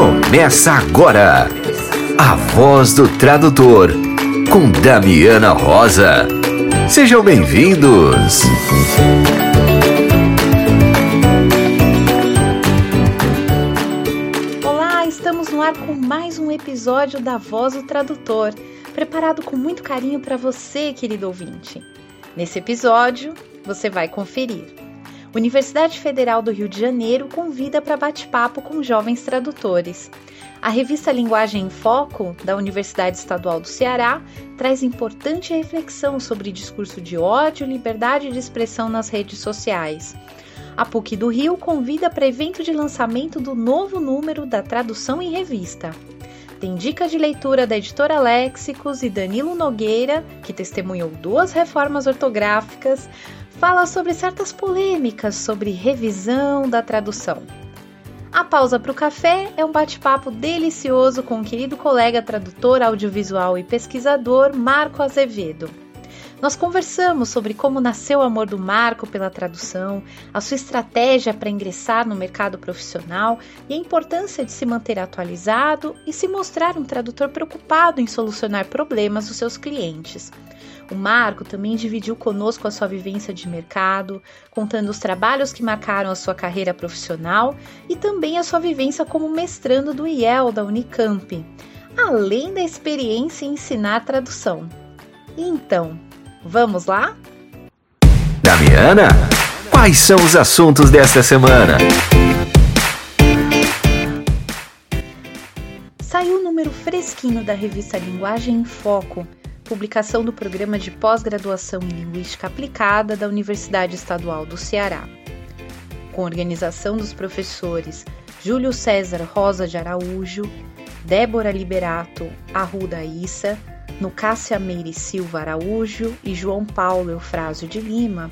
Começa agora a voz do tradutor com Damiana Rosa. Sejam bem-vindos. Olá, estamos no ar com mais um episódio da Voz do Tradutor, preparado com muito carinho para você, querido ouvinte. Nesse episódio, você vai conferir. Universidade Federal do Rio de Janeiro convida para bate-papo com jovens tradutores. A revista Linguagem em Foco, da Universidade Estadual do Ceará, traz importante reflexão sobre discurso de ódio e liberdade de expressão nas redes sociais. A PUC do Rio convida para evento de lançamento do novo número da Tradução em Revista. Tem dica de leitura da editora Léxicos e Danilo Nogueira, que testemunhou duas reformas ortográficas, fala sobre certas polêmicas sobre revisão da tradução. A pausa para o café é um bate-papo delicioso com o querido colega tradutor audiovisual e pesquisador Marco Azevedo. Nós conversamos sobre como nasceu o amor do Marco pela tradução, a sua estratégia para ingressar no mercado profissional e a importância de se manter atualizado e se mostrar um tradutor preocupado em solucionar problemas dos seus clientes. O Marco também dividiu conosco a sua vivência de mercado, contando os trabalhos que marcaram a sua carreira profissional e também a sua vivência como mestrando do IEL da Unicamp, além da experiência em ensinar tradução. Então, vamos lá? Damiana, quais são os assuntos desta semana? Saiu o um número fresquinho da revista Linguagem em Foco publicação do programa de pós-graduação em Linguística Aplicada da Universidade Estadual do Ceará. Com organização dos professores Júlio César Rosa de Araújo, Débora Liberato Arruda Issa, Nucássia Meire Silva Araújo e João Paulo Eufrásio de Lima,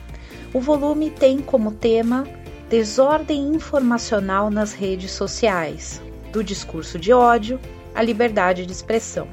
o volume tem como tema Desordem informacional nas redes sociais, do discurso de ódio à liberdade de expressão.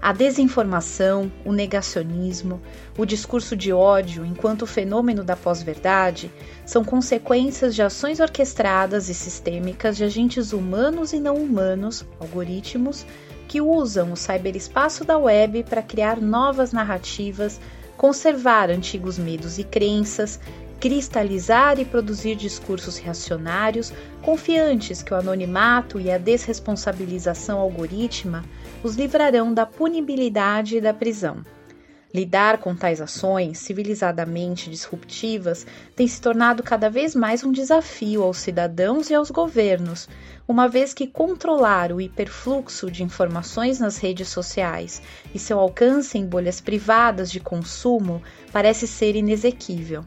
A desinformação, o negacionismo, o discurso de ódio enquanto fenômeno da pós-verdade são consequências de ações orquestradas e sistêmicas de agentes humanos e não humanos, algoritmos, que usam o cyberespaço da web para criar novas narrativas, conservar antigos medos e crenças, cristalizar e produzir discursos reacionários, confiantes que o anonimato e a desresponsabilização algorítmica os livrarão da punibilidade e da prisão. Lidar com tais ações civilizadamente disruptivas tem se tornado cada vez mais um desafio aos cidadãos e aos governos, uma vez que controlar o hiperfluxo de informações nas redes sociais e seu alcance em bolhas privadas de consumo parece ser inexequível.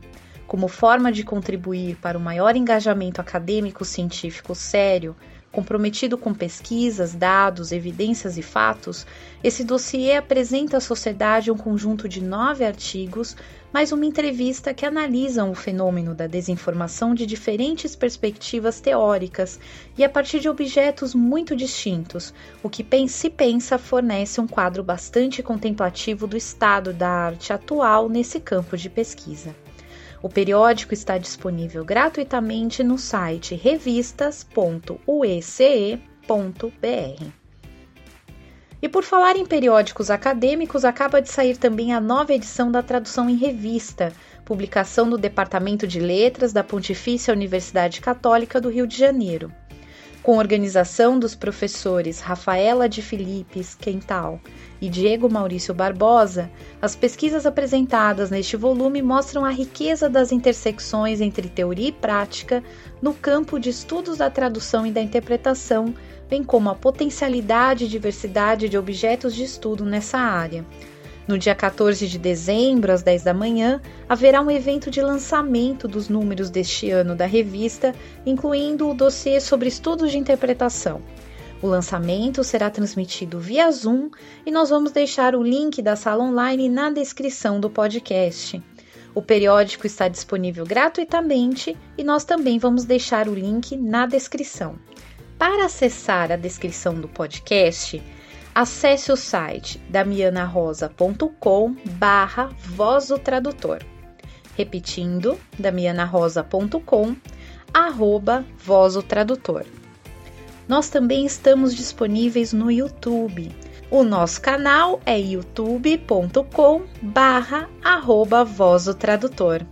Como forma de contribuir para o maior engajamento acadêmico científico sério, comprometido com pesquisas, dados, evidências e fatos, esse dossiê apresenta à sociedade um conjunto de nove artigos, mais uma entrevista que analisam o fenômeno da desinformação de diferentes perspectivas teóricas e a partir de objetos muito distintos, o que se pensa fornece um quadro bastante contemplativo do estado da arte atual nesse campo de pesquisa. O periódico está disponível gratuitamente no site revistas.uece.br. E por falar em periódicos acadêmicos, acaba de sair também a nova edição da Tradução em Revista, publicação do Departamento de Letras da Pontifícia Universidade Católica do Rio de Janeiro com organização dos professores Rafaela de Filipes Quental e Diego Maurício Barbosa, as pesquisas apresentadas neste volume mostram a riqueza das intersecções entre teoria e prática no campo de estudos da tradução e da interpretação, bem como a potencialidade e diversidade de objetos de estudo nessa área. No dia 14 de dezembro, às 10 da manhã, haverá um evento de lançamento dos números deste ano da revista, incluindo o dossiê sobre estudos de interpretação. O lançamento será transmitido via Zoom e nós vamos deixar o link da sala online na descrição do podcast. O periódico está disponível gratuitamente e nós também vamos deixar o link na descrição. Para acessar a descrição do podcast, acesse o site damianarosa.com barra voz do tradutor. Repetindo, damianarosa.com arroba voz do tradutor. Nós também estamos disponíveis no YouTube. O nosso canal é youtube.com barra arroba voz do tradutor.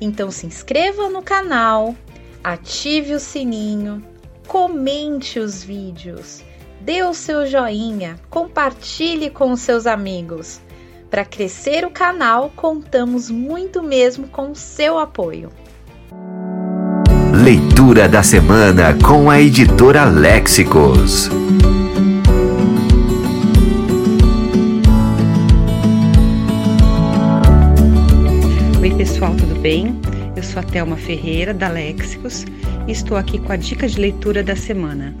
Então se inscreva no canal, ative o sininho, comente os vídeos, dê o seu joinha, compartilhe com os seus amigos. Para crescer o canal, contamos muito mesmo com o seu apoio. Leitura da semana com a editora Léxicos. Oi, pessoal, tudo bem? Eu sou a Thelma Ferreira, da Léxicos, e estou aqui com a dica de leitura da semana.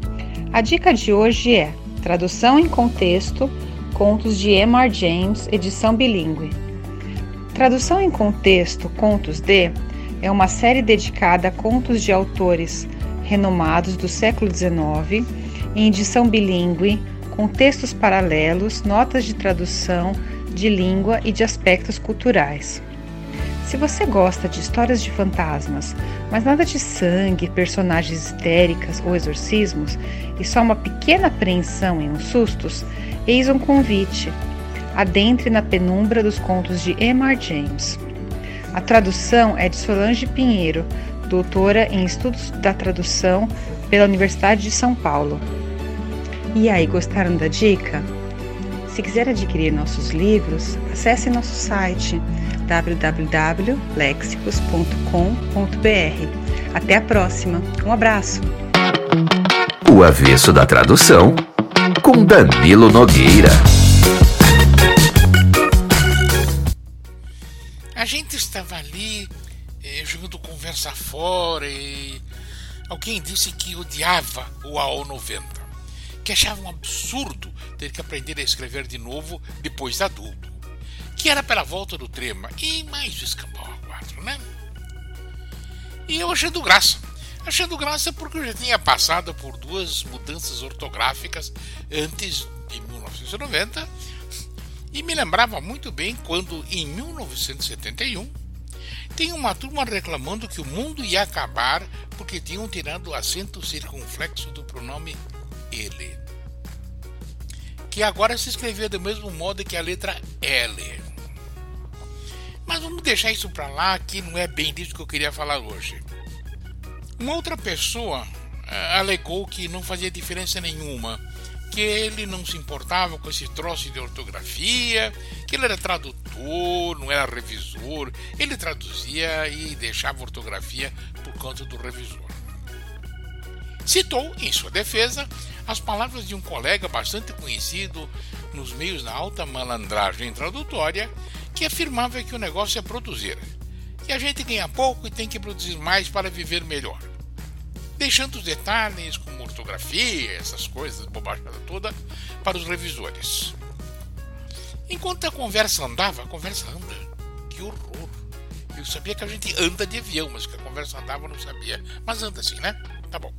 A dica de hoje é Tradução em Contexto, Contos de M.R. James, edição bilíngue. Tradução em Contexto, Contos de é uma série dedicada a contos de autores renomados do século XIX, em edição bilíngue, com textos paralelos, notas de tradução, de língua e de aspectos culturais. Se você gosta de histórias de fantasmas, mas nada de sangue, personagens histéricas ou exorcismos, e só uma pequena apreensão e uns sustos, eis um convite. Adentre na penumbra dos contos de M.R. James. A tradução é de Solange Pinheiro, doutora em Estudos da Tradução pela Universidade de São Paulo. E aí, gostaram da dica? Se quiser adquirir nossos livros, acesse nosso site www.lexicos.com.br. Até a próxima. Um abraço. O avesso da tradução com Danilo Nogueira. A gente estava ali eh, jogando conversa fora e alguém disse que odiava o AO 90, que achava um absurdo ter que aprender a escrever de novo depois de adulto que era pela volta do trema e mais o escambau a quatro, né? E eu achando graça. Achando graça porque eu já tinha passado por duas mudanças ortográficas antes de 1990 e me lembrava muito bem quando, em 1971, tem uma turma reclamando que o mundo ia acabar porque tinham tirado o acento circunflexo do pronome ele que agora se escrevia do mesmo modo que a letra L. Mas vamos deixar isso para lá, que não é bem disso que eu queria falar hoje. Uma outra pessoa uh, alegou que não fazia diferença nenhuma, que ele não se importava com esse troço de ortografia, que ele era tradutor, não era revisor, ele traduzia e deixava ortografia por conta do revisor. Citou, em sua defesa, as palavras de um colega bastante conhecido nos meios da alta malandragem tradutória, que afirmava que o negócio é produzir, que a gente ganha pouco e tem que produzir mais para viver melhor. Deixando os detalhes como ortografia, essas coisas, bobagem toda, para os revisores. Enquanto a conversa andava, a conversa anda. Que horror! Eu sabia que a gente anda de avião, mas que a conversa andava eu não sabia. Mas anda assim, né? Tá bom.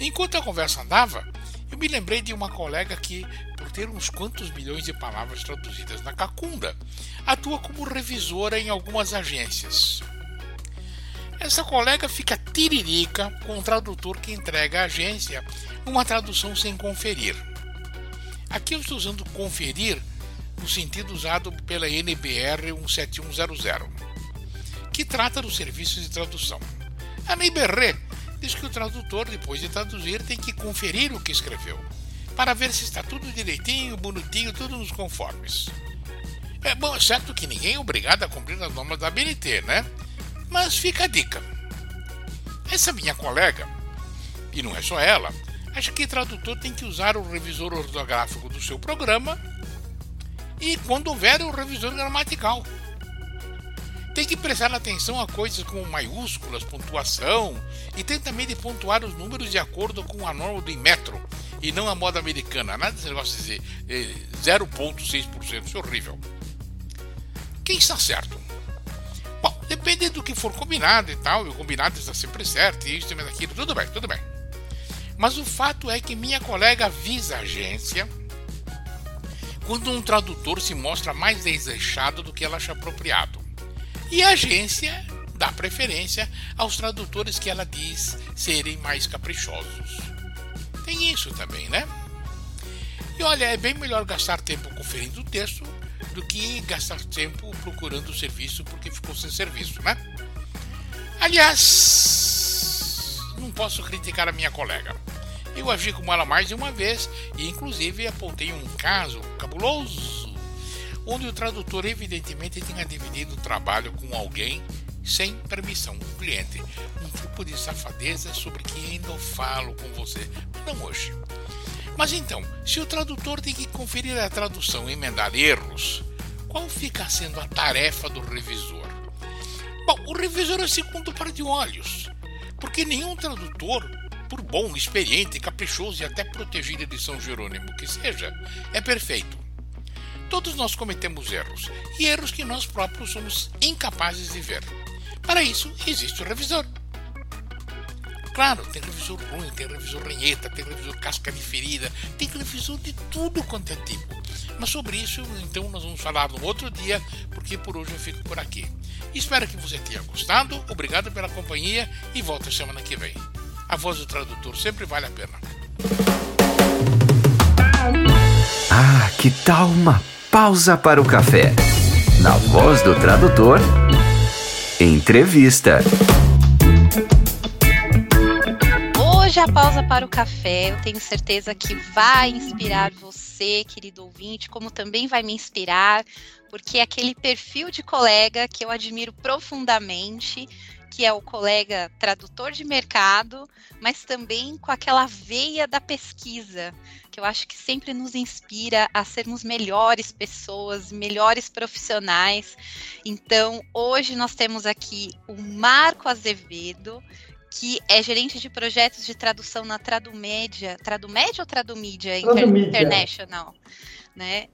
Enquanto a conversa andava, eu me lembrei de uma colega que, por ter uns quantos milhões de palavras traduzidas na Cacunda, atua como revisora em algumas agências. Essa colega fica tiririca com o tradutor que entrega à agência uma tradução sem conferir. Aqui eu estou usando conferir no sentido usado pela NBR 17100, que trata dos serviços de tradução. A NBR diz que o tradutor, depois de traduzir, tem que conferir o que escreveu, para ver se está tudo direitinho, bonitinho, tudo nos conformes. É bom, é certo que ninguém é obrigado a cumprir as normas da BNT, né? Mas fica a dica. Essa minha colega, e não é só ela, acha que tradutor tem que usar o revisor ortográfico do seu programa e, quando houver, o revisor gramatical. Tem que prestar atenção a coisas como maiúsculas, pontuação, e tem também de pontuar os números de acordo com a norma do Inmetro e não a moda americana. Nada desse negócio de dizer 0,6%, eh, isso é horrível. Quem está certo? Bom, depende do que for combinado e tal, e o combinado está sempre certo, e isso e aquilo, tudo bem, tudo bem. Mas o fato é que minha colega avisa a agência quando um tradutor se mostra mais desleixado do que ela acha apropriado. E a agência dá preferência aos tradutores que ela diz serem mais caprichosos. Tem isso também, né? E olha, é bem melhor gastar tempo conferindo o texto do que gastar tempo procurando o serviço porque ficou sem serviço, né? Aliás, não posso criticar a minha colega. Eu agi como ela mais de uma vez e, inclusive, apontei um caso cabuloso onde o tradutor, evidentemente, tinha dividido o trabalho com alguém sem permissão do cliente. Um tipo de safadeza sobre que ainda falo com você, não hoje. Mas então, se o tradutor tem que conferir a tradução e emendar erros, qual fica sendo a tarefa do revisor? Bom, o revisor é segundo par de olhos, porque nenhum tradutor, por bom, experiente, caprichoso e até protegido de São Jerônimo que seja, é perfeito. Todos nós cometemos erros, e erros que nós próprios somos incapazes de ver. Para isso, existe o revisor. Claro, tem revisor ruim, tem revisor ranheta, tem revisor casca de ferida, tem revisor de tudo quanto é tipo. Mas sobre isso, então, nós vamos falar no outro dia, porque por hoje eu fico por aqui. Espero que você tenha gostado, obrigado pela companhia e volta semana que vem. A voz do tradutor sempre vale a pena. Ah, que tal uma pausa para o café? Na voz do tradutor, entrevista. Hoje a pausa para o café, eu tenho certeza que vai inspirar você, querido ouvinte, como também vai me inspirar, porque é aquele perfil de colega que eu admiro profundamente, que é o colega tradutor de mercado, mas também com aquela veia da pesquisa, que eu acho que sempre nos inspira a sermos melhores pessoas, melhores profissionais. Então, hoje nós temos aqui o Marco Azevedo, que é gerente de projetos de tradução na Tradumédia, Tradumédia ou Tradumídia, Inter International, né?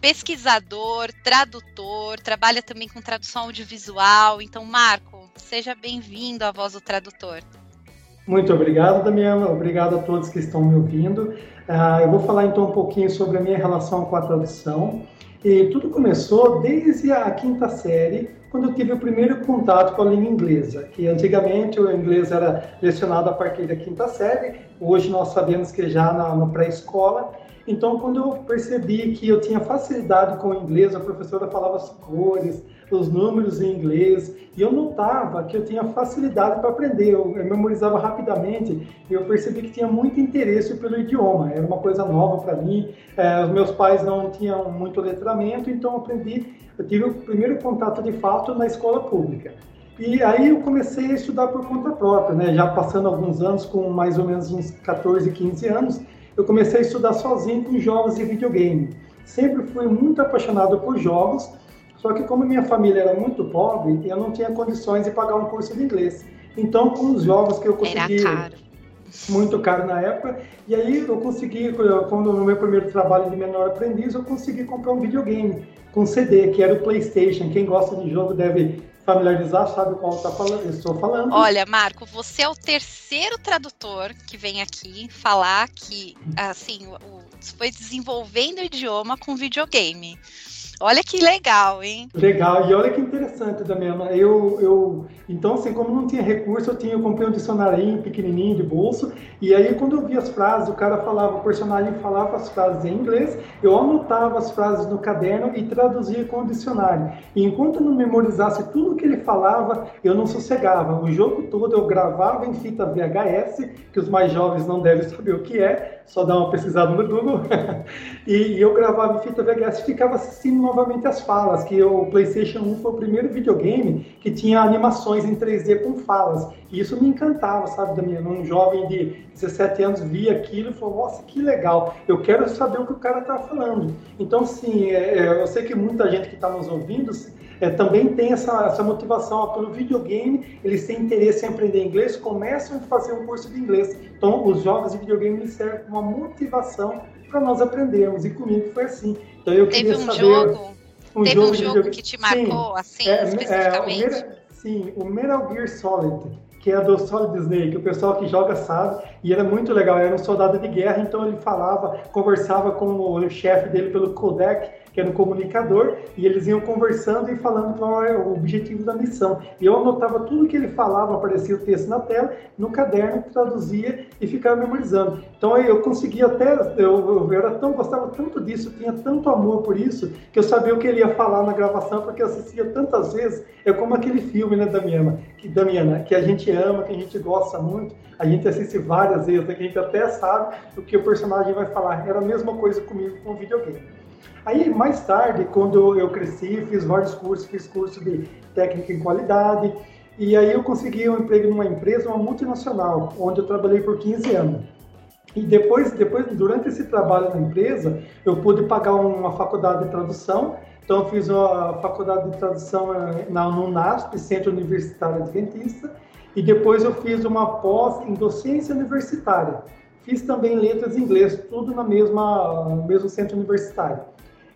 Pesquisador, tradutor, trabalha também com tradução audiovisual. Então, Marco, seja bem-vindo à Voz do Tradutor. Muito obrigado, Damiana. Obrigado a todos que estão me ouvindo. Uh, eu vou falar então um pouquinho sobre a minha relação com a tradução. E tudo começou desde a quinta série, quando eu tive o primeiro contato com a língua inglesa, que antigamente o inglês era lecionado a partir da quinta série, hoje nós sabemos que já na, na pré-escola. Então, quando eu percebi que eu tinha facilidade com o inglês, a professora falava as cores, os números em inglês, e eu notava que eu tinha facilidade para aprender, eu, eu memorizava rapidamente, e eu percebi que tinha muito interesse pelo idioma, era uma coisa nova para mim, é, os meus pais não tinham muito letramento, então eu aprendi eu tive o primeiro contato de fato na escola pública. E aí eu comecei a estudar por conta própria, né? Já passando alguns anos, com mais ou menos uns 14, 15 anos, eu comecei a estudar sozinho com jogos e videogame. Sempre fui muito apaixonado por jogos, só que como minha família era muito pobre, eu não tinha condições de pagar um curso de inglês. Então, com os jogos que eu consegui... Era caro. Muito caro na época. E aí eu consegui, quando no meu primeiro trabalho de menor aprendiz, eu consegui comprar um videogame com CD, que era o PlayStation. Quem gosta de jogo deve familiarizar, sabe qual tá falando, eu estou falando. Olha, Marco, você é o terceiro tradutor que vem aqui falar que, assim, o, foi desenvolvendo o idioma com videogame. Olha que legal, hein? Legal, e olha que interessante também. Eu, eu, então, assim, como não tinha recurso, eu tinha, eu comprei um dicionário pequenininho de bolso, e aí quando eu via as frases, o cara falava, o personagem falava as frases em inglês, eu anotava as frases no caderno e traduzia com o dicionário. E enquanto eu não memorizasse tudo que ele falava, eu não sossegava. O jogo todo eu gravava em fita VHS, que os mais jovens não devem saber o que é, só dá uma pesquisada no Google. e, e, eu gravava em fita VHS e ficava assistindo novamente as falas, que o PlayStation 1 foi o primeiro videogame que tinha animações em 3D com falas. E isso me encantava, sabe, Damiano? Um jovem de 17 anos via aquilo e falou, nossa, que legal, eu quero saber o que o cara está falando. Então, sim, é, é, eu sei que muita gente que está nos ouvindo é, também tem essa, essa motivação ó, pelo videogame, eles têm interesse em aprender inglês, começam a fazer um curso de inglês. Então, os jogos de videogame servem como uma motivação para nós aprendermos, e comigo foi assim. Então, eu Teve um saber, jogo, um Teve jogo um jogo que te marcou, sim, assim, é, é especificamente? É, o sim, o Metal Gear Solid. que é do Solid Snake, o pessoal que joga sabe, e era muito legal, era um soldado de guerra, então ele falava, conversava com o chefe dele pelo codec, que era comunicador, e eles iam conversando e falando qual é o objetivo da missão. E eu anotava tudo que ele falava, aparecia o texto na tela, no caderno, traduzia e ficava memorizando. Então eu conseguia até, eu, eu era tão, gostava tanto disso, tinha tanto amor por isso, que eu sabia o que ele ia falar na gravação, porque eu assistia tantas vezes, é como aquele filme, né, Damiana, que, Damiana, que a gente ama, que a gente gosta muito, a gente assiste várias vezes, que a gente até sabe o que o personagem vai falar. Era a mesma coisa comigo com o videogame. Aí, mais tarde, quando eu cresci, fiz vários cursos, fiz curso de técnica em qualidade, e aí eu consegui um emprego numa empresa, uma multinacional, onde eu trabalhei por 15 anos. E depois, depois durante esse trabalho na empresa, eu pude pagar uma faculdade de tradução. Então, eu fiz uma faculdade de tradução eh, na, no NASP, Centro Universitário Adventista, e depois eu fiz uma pós em docência universitária. Fiz também letras em inglês, tudo na mesma, no mesmo centro universitário.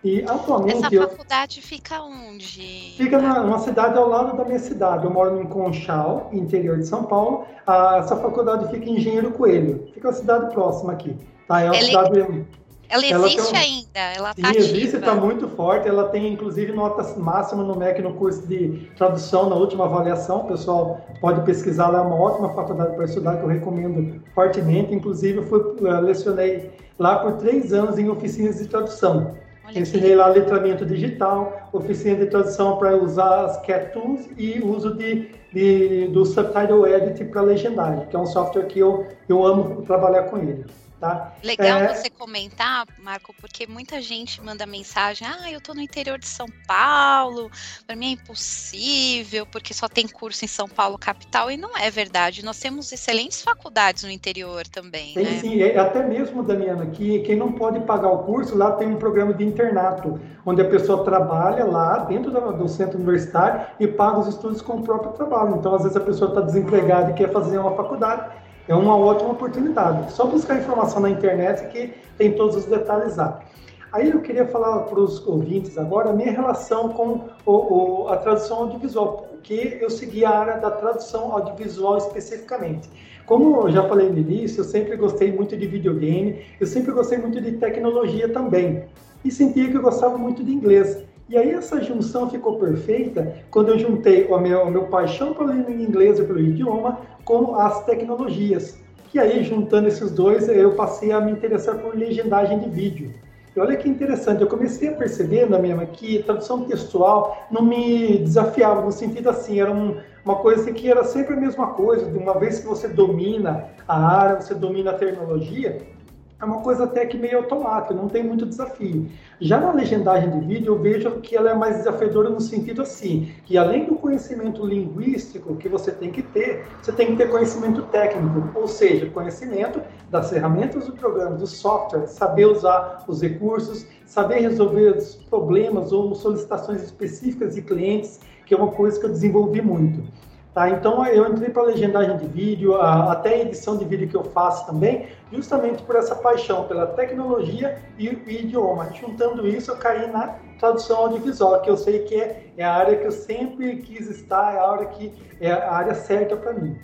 E atualmente. Essa faculdade eu... fica onde? Fica na, numa cidade ao lado da minha cidade. Eu moro em Conchal, interior de São Paulo. Ah, essa faculdade fica em Engenheiro Coelho. Fica uma cidade próxima aqui. Tá? É uma ela, cidade. Ela existe ela um... ainda? Ela tá Sim, existe, está muito forte. Ela tem, inclusive, nota máxima no MEC no curso de tradução na última avaliação. O pessoal pode pesquisar lá, é uma ótima faculdade para estudar, que eu recomendo fortemente. Inclusive, eu fui, eu lecionei lá por três anos em oficinas de tradução. Olha Ensinei lá letramento digital, oficina de tradução para usar as Cat Tools e uso de, de do Subtitle Edit para legendagem, que é um software que eu, eu amo trabalhar com ele. Tá? Legal é... você comentar, Marco, porque muita gente manda mensagem: ah, eu estou no interior de São Paulo, para mim é impossível, porque só tem curso em São Paulo, capital, e não é verdade. Nós temos excelentes faculdades no interior também. Tem né? sim, é, até mesmo, Damiana, que quem não pode pagar o curso, lá tem um programa de internato, onde a pessoa trabalha lá dentro do centro universitário e paga os estudos com o próprio trabalho. Então, às vezes, a pessoa está desempregada e quer fazer uma faculdade é uma ótima oportunidade. Só buscar informação na internet que tem todos os detalhes lá. Aí eu queria falar para os ouvintes agora a minha relação com o, o, a tradução audiovisual, porque eu segui a área da tradução audiovisual especificamente. Como eu já falei no início, eu sempre gostei muito de videogame, eu sempre gostei muito de tecnologia também. E sentia que eu gostava muito de inglês. E aí essa junção ficou perfeita quando eu juntei o meu, o meu paixão pelo inglês e pelo idioma com as tecnologias. E aí, juntando esses dois, eu passei a me interessar por legendagem de vídeo. E olha que interessante, eu comecei a perceber, na minha que tradução textual não me desafiava, no sentido assim, era um, uma coisa que era sempre a mesma coisa, de uma vez que você domina a área, você domina a tecnologia, é uma coisa até que meio automática, não tem muito desafio. Já na legendagem de vídeo, eu vejo que ela é mais desafiadora no sentido assim, que além do conhecimento linguístico que você tem que ter, você tem que ter conhecimento técnico, ou seja, conhecimento das ferramentas do programa, do software, saber usar os recursos, saber resolver os problemas ou solicitações específicas de clientes, que é uma coisa que eu desenvolvi muito. Tá? Então eu entrei para legendagem de vídeo, a, até a edição de vídeo que eu faço também, justamente por essa paixão pela tecnologia e, o idioma. Juntando isso, eu caí na tradução audiovisual, que eu sei que é, é a área que eu sempre quis estar, é a área que é a área certa para mim.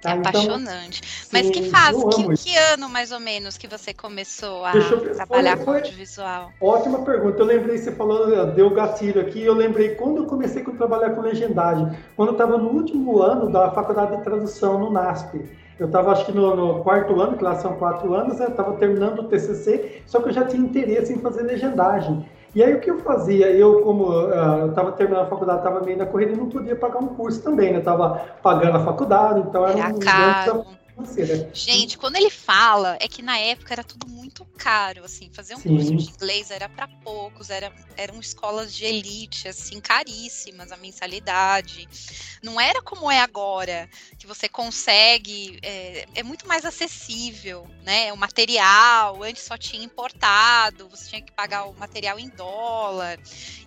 Tá, é apaixonante. Então, Mas sim, que faz, que, que, ano mais ou menos que você começou a trabalhar foi, com audiovisual? Ótima pergunta. Eu lembrei, você falou, deu gatilho aqui, eu lembrei quando eu comecei a trabalhar com legendagem, quando eu estava no último ano da faculdade de tradução no NASP. Eu estava, acho que no, no, quarto ano, que lá são quatro anos, né? eu estava terminando o TCC, só que eu já tinha interesse em fazer legendagem. E aí o que eu fazia? Eu, como uh, eu estava terminando a faculdade, estava meio na corrida, não podia pagar um curso também, né? Estava pagando a faculdade, então era, era um caro. Gente, quando ele fala, é que na época era tudo muito caro, assim, fazer um Sim. curso de inglês era para poucos, era, eram escolas de elite, assim, caríssimas a mensalidade. Não era como é agora, que você consegue, é, é muito mais acessível, né? O material, antes só tinha importado, você tinha que pagar o material em dólar.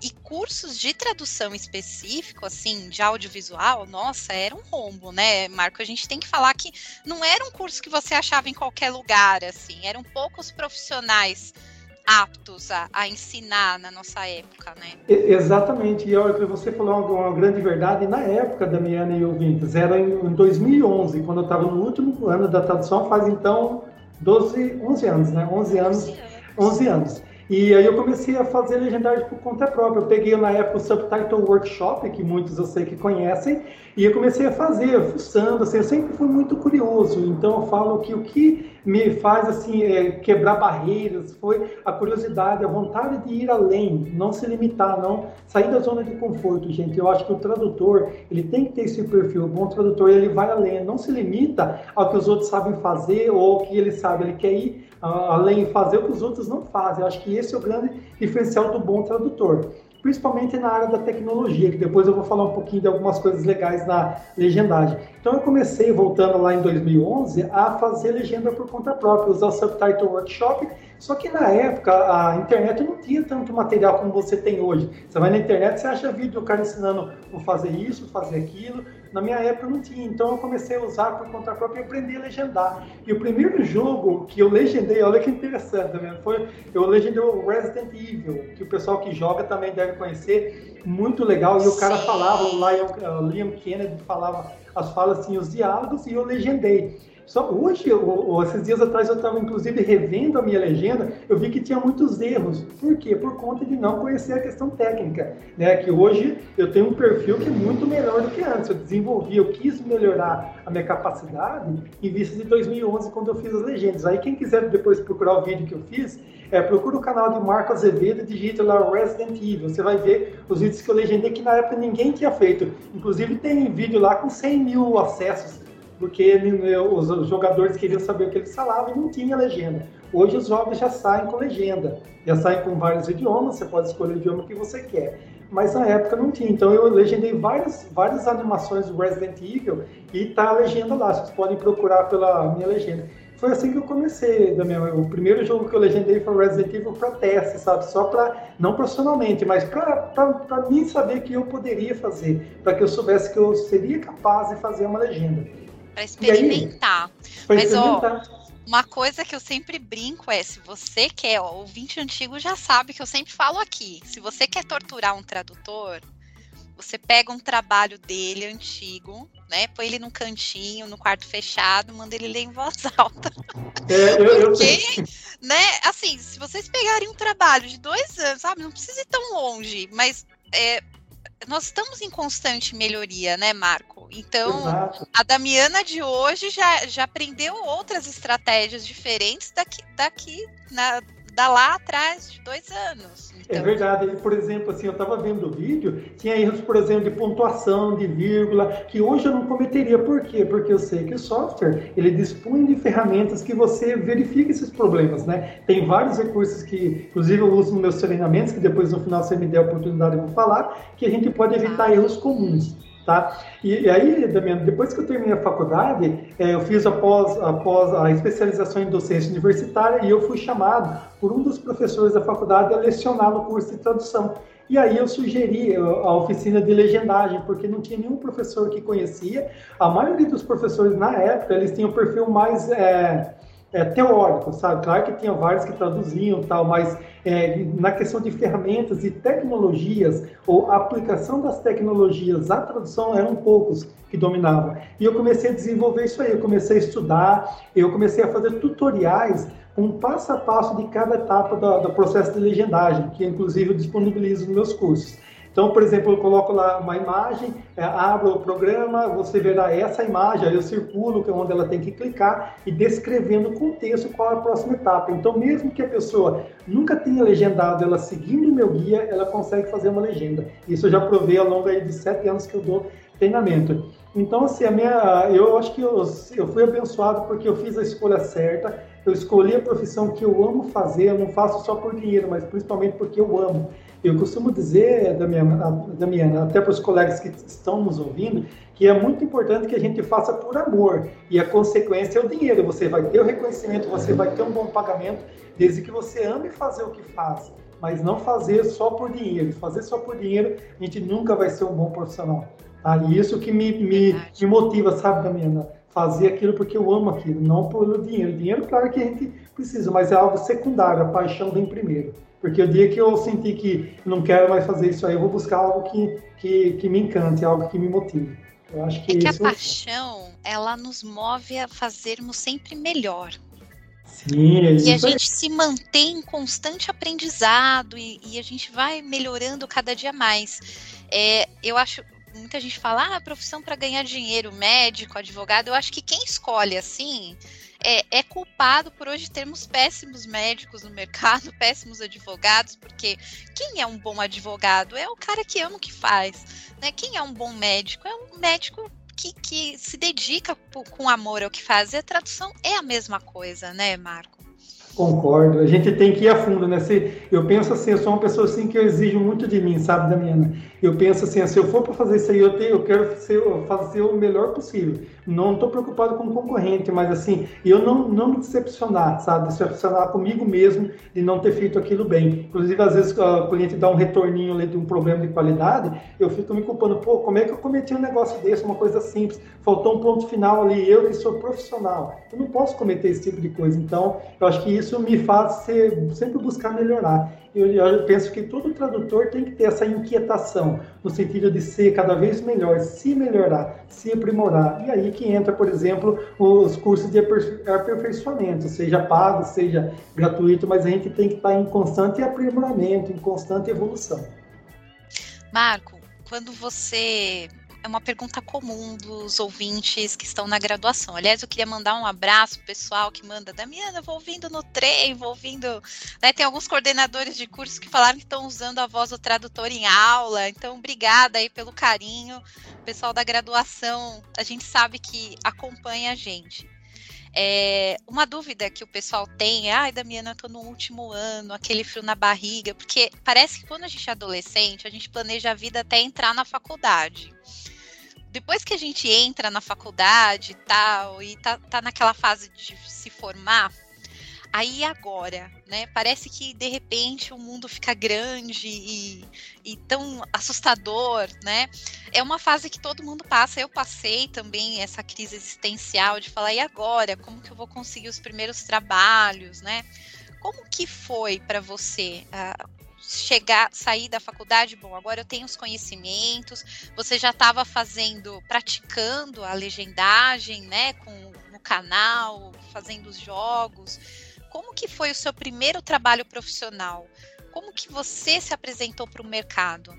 E cursos de tradução específico, assim, de audiovisual, nossa, era um rombo, né, Marco? A gente tem que falar que não era um curso que você achava em qualquer lugar, assim, eram poucos profissionais aptos a, a, ensinar na nossa época, né? Exatamente. E olha, você falou uma, uma grande verdade. Na época, Damiana e ouvintes, era em, em 2011, quando eu estava no último ano da tradução, faz então 12, 11 anos, né? 11 anos. 11 anos. 11 anos. E aí eu comecei a fazer legendagem por conta própria. Eu peguei na época o Subtitle Workshop, que muitos eu sei que conhecem, e eu comecei a fazer, fuçando, assim, eu sempre fui muito curioso. Então eu falo que o que me faz assim é, quebrar barreiras foi a curiosidade, a vontade de ir além, não se limitar, não sair da zona de conforto, gente. Eu acho que o tradutor ele tem que ter esse perfil. O bom tradutor ele vai além, não se limita ao que os outros sabem fazer ou ao que ele sabe. Ele quer ir além de fazer o que os outros não fazem. Eu acho que esse é o grande diferencial do bom tradutor. Principalmente na área da tecnologia, que depois eu vou falar um pouquinho de algumas coisas legais na legendagem. Então eu comecei, voltando lá em 2011, a fazer legenda por conta própria, usar o Subtitle Workshop, só que na época a internet não tinha tanto material como você tem hoje. Você vai na internet, você acha vídeo do cara ensinando a fazer isso, fazer aquilo, na minha época não tinha, então eu comecei a usar por conta própria e aprendi a legendar. E o primeiro jogo que eu legendei, olha que interessante, né? foi eu legendei o Resident Evil, que o pessoal que joga também deve conhecer, muito legal. E o cara falava, o Liam, o Liam Kennedy falava as falas, assim, os diálogos, e eu legendei. Só hoje, eu, esses dias atrás, eu estava inclusive revendo a minha legenda, eu vi que tinha muitos erros. Por quê? Por conta de não conhecer a questão técnica. Né? Que hoje eu tenho um perfil que é muito melhor do que antes. Eu desenvolvi, eu quis melhorar a minha capacidade em vista de 2011, quando eu fiz as legendas. Aí, quem quiser depois procurar o vídeo que eu fiz, é, procura o canal de Marco Azevedo e digita lá Resident Evil. Você vai ver os vídeos que eu legendei que na época ninguém tinha feito. Inclusive, tem vídeo lá com 100 mil acessos porque os jogadores queriam saber o que eles falavam e não tinha legenda. Hoje os jogos já saem com legenda, já saem com vários idiomas, você pode escolher o idioma que você quer. Mas na época não tinha, então eu legendei várias, várias animações do Resident Evil e tá a legenda lá, vocês podem procurar pela minha legenda. Foi assim que eu comecei, Damião. O primeiro jogo que eu legendei foi Resident Evil para teste, sabe? Só para, não profissionalmente, mas para mim saber que eu poderia fazer, para que eu soubesse que eu seria capaz de fazer uma legenda para experimentar. Mas, ó, uma coisa que eu sempre brinco é, se você quer, ó, o ouvinte antigo já sabe que eu sempre falo aqui, se você quer torturar um tradutor, você pega um trabalho dele antigo, né? Põe ele num cantinho, no quarto fechado, manda ele ler em voz alta. É, eu, Porque, eu... né? Assim, se vocês pegarem um trabalho de dois anos, sabe? Não precisa ir tão longe, mas é, nós estamos em constante melhoria, né, Marco? Então, Exato. a Damiana de hoje já, já aprendeu outras estratégias diferentes daqui, daqui na, da lá atrás, de dois anos. É então... É verdade. Por exemplo, assim, eu estava vendo o vídeo, tinha erros, por exemplo, de pontuação, de vírgula, que hoje eu não cometeria. Por quê? Porque eu sei que o software, ele dispõe de ferramentas que você verifica esses problemas, né? Tem vários recursos que, inclusive, eu uso nos meus treinamentos, que depois no final você me der a oportunidade de falar, que a gente pode evitar erros comuns. Tá? E, e, aí, Damiano, depois que eu terminei a faculdade, é, eu fiz após, após a especialização em docência universitária e eu fui chamado por um dos professores da faculdade a lecionar no curso de tradução. E aí eu sugeri a oficina de legendagem, porque não tinha nenhum professor que conhecia. A maioria dos professores na época, eles tinham um perfil mais... É, é, teórico, sabe? Claro que tinha vários que traduziam tal, mas é, na questão de ferramentas e tecnologias, ou aplicação das tecnologias à tradução, eram poucos que dominavam. E eu comecei a desenvolver isso aí, eu comecei a estudar, eu comecei a fazer tutoriais um passo a passo de cada etapa do, do processo de legendagem, que inclusive eu disponibilizo nos meus cursos. Então, por exemplo, eu coloco lá uma imagem, é, abro o programa, você verá essa imagem, aí eu circulo é onde ela tem que clicar e descrevendo com texto qual é a próxima etapa. Então, mesmo que a pessoa nunca tenha legendado, ela seguindo o meu guia, ela consegue fazer uma legenda. Isso eu já provei ao longo de sete anos que eu dou treinamento. Então, assim, a minha, eu acho que eu, eu fui abençoado porque eu fiz a escolha certa, eu escolhi a profissão que eu amo fazer, eu não faço só por dinheiro, mas principalmente porque eu amo. Eu costumo dizer, Damiana, Damiana até para os colegas que estão nos ouvindo, que é muito importante que a gente faça por amor. E a consequência é o dinheiro. Você vai ter o reconhecimento, você vai ter um bom pagamento, desde que você ame fazer o que faz. Mas não fazer só por dinheiro. Fazer só por dinheiro, a gente nunca vai ser um bom profissional. Tá? E isso que me, me, me motiva, sabe, Damiana? fazer aquilo porque eu amo aquilo, não pelo dinheiro. Dinheiro, claro que a gente precisa, mas é algo secundário, a paixão vem primeiro. Porque o dia que eu sentir que não quero mais fazer isso aí, eu vou buscar algo que, que, que me encante, algo que me motive. Eu acho que é que isso... a paixão, ela nos move a fazermos sempre melhor. Sim, é e a gente se mantém em constante aprendizado e, e, a gente vai melhorando cada dia mais. É, eu acho, muita gente fala, ah, profissão para ganhar dinheiro, médico, advogado. Eu acho que quem escolhe assim é, é, culpado por hoje termos péssimos médicos no mercado, péssimos advogados, porque quem é um bom advogado é o cara que ama o que faz. Né? Quem é um bom médico é um médico que, que se dedica com amor ao que faz. E a tradução é a mesma coisa, né, Marco? Concordo. A gente tem que ir a fundo, né? Se, eu penso assim, eu sou uma pessoa assim que eu exijo muito de mim, sabe, Damiana? Eu penso assim, se eu for para fazer isso aí, eu, tenho, eu quero ser, fazer o melhor possível. Não estou preocupado com o concorrente, mas assim, eu não, não me decepcionar, sabe? Decepcionar comigo mesmo de não ter feito aquilo bem. Inclusive, às vezes, o cliente dá um retorninho de um problema de qualidade, eu fico me culpando, pô, como é que eu cometi um negócio desse, uma coisa simples? Faltou um ponto final ali, eu que sou profissional. Eu não posso cometer esse tipo de coisa. Então, eu acho que isso me faz ser, sempre buscar melhorar. Eu, eu, penso que todo tradutor tem que ter essa inquietação, no sentido de ser cada vez melhor, se melhorar, se aprimorar. E aí que entra, por exemplo, os cursos de aperfeiçoamento, seja pago, seja gratuito, mas a gente tem que estar em constante aprimoramento, em constante evolução. Marco, quando você é uma pergunta comum dos ouvintes que estão na graduação. Aliás, eu queria mandar um abraço pro pessoal que manda, Damiana, vou ouvindo no trem, vou ouvindo. Né, tem alguns coordenadores de curso que falaram que estão usando a voz do tradutor em aula. Então, obrigada aí pelo carinho. pessoal da graduação, a gente sabe que acompanha a gente. É, uma dúvida que o pessoal tem é, ai, Damiana, eu tô no último ano, aquele frio na barriga, porque parece que quando a gente é adolescente, a gente planeja a vida até entrar na faculdade depois que a gente entra na faculdade e tal, e tá, tá naquela fase de se formar, aí agora, né? Parece que de repente o mundo fica grande e, e, tão assustador, né? É uma fase que todo mundo passa. Eu passei também essa crise existencial de falar, e agora? Como que eu vou conseguir os primeiros trabalhos, né? Como que foi para você? Uh, chegar, sair da faculdade, bom, agora eu tenho os conhecimentos, você já estava fazendo, praticando a legendagem, né, com, no canal, fazendo os jogos. Como que foi o seu primeiro trabalho profissional? Como que você se apresentou para o mercado?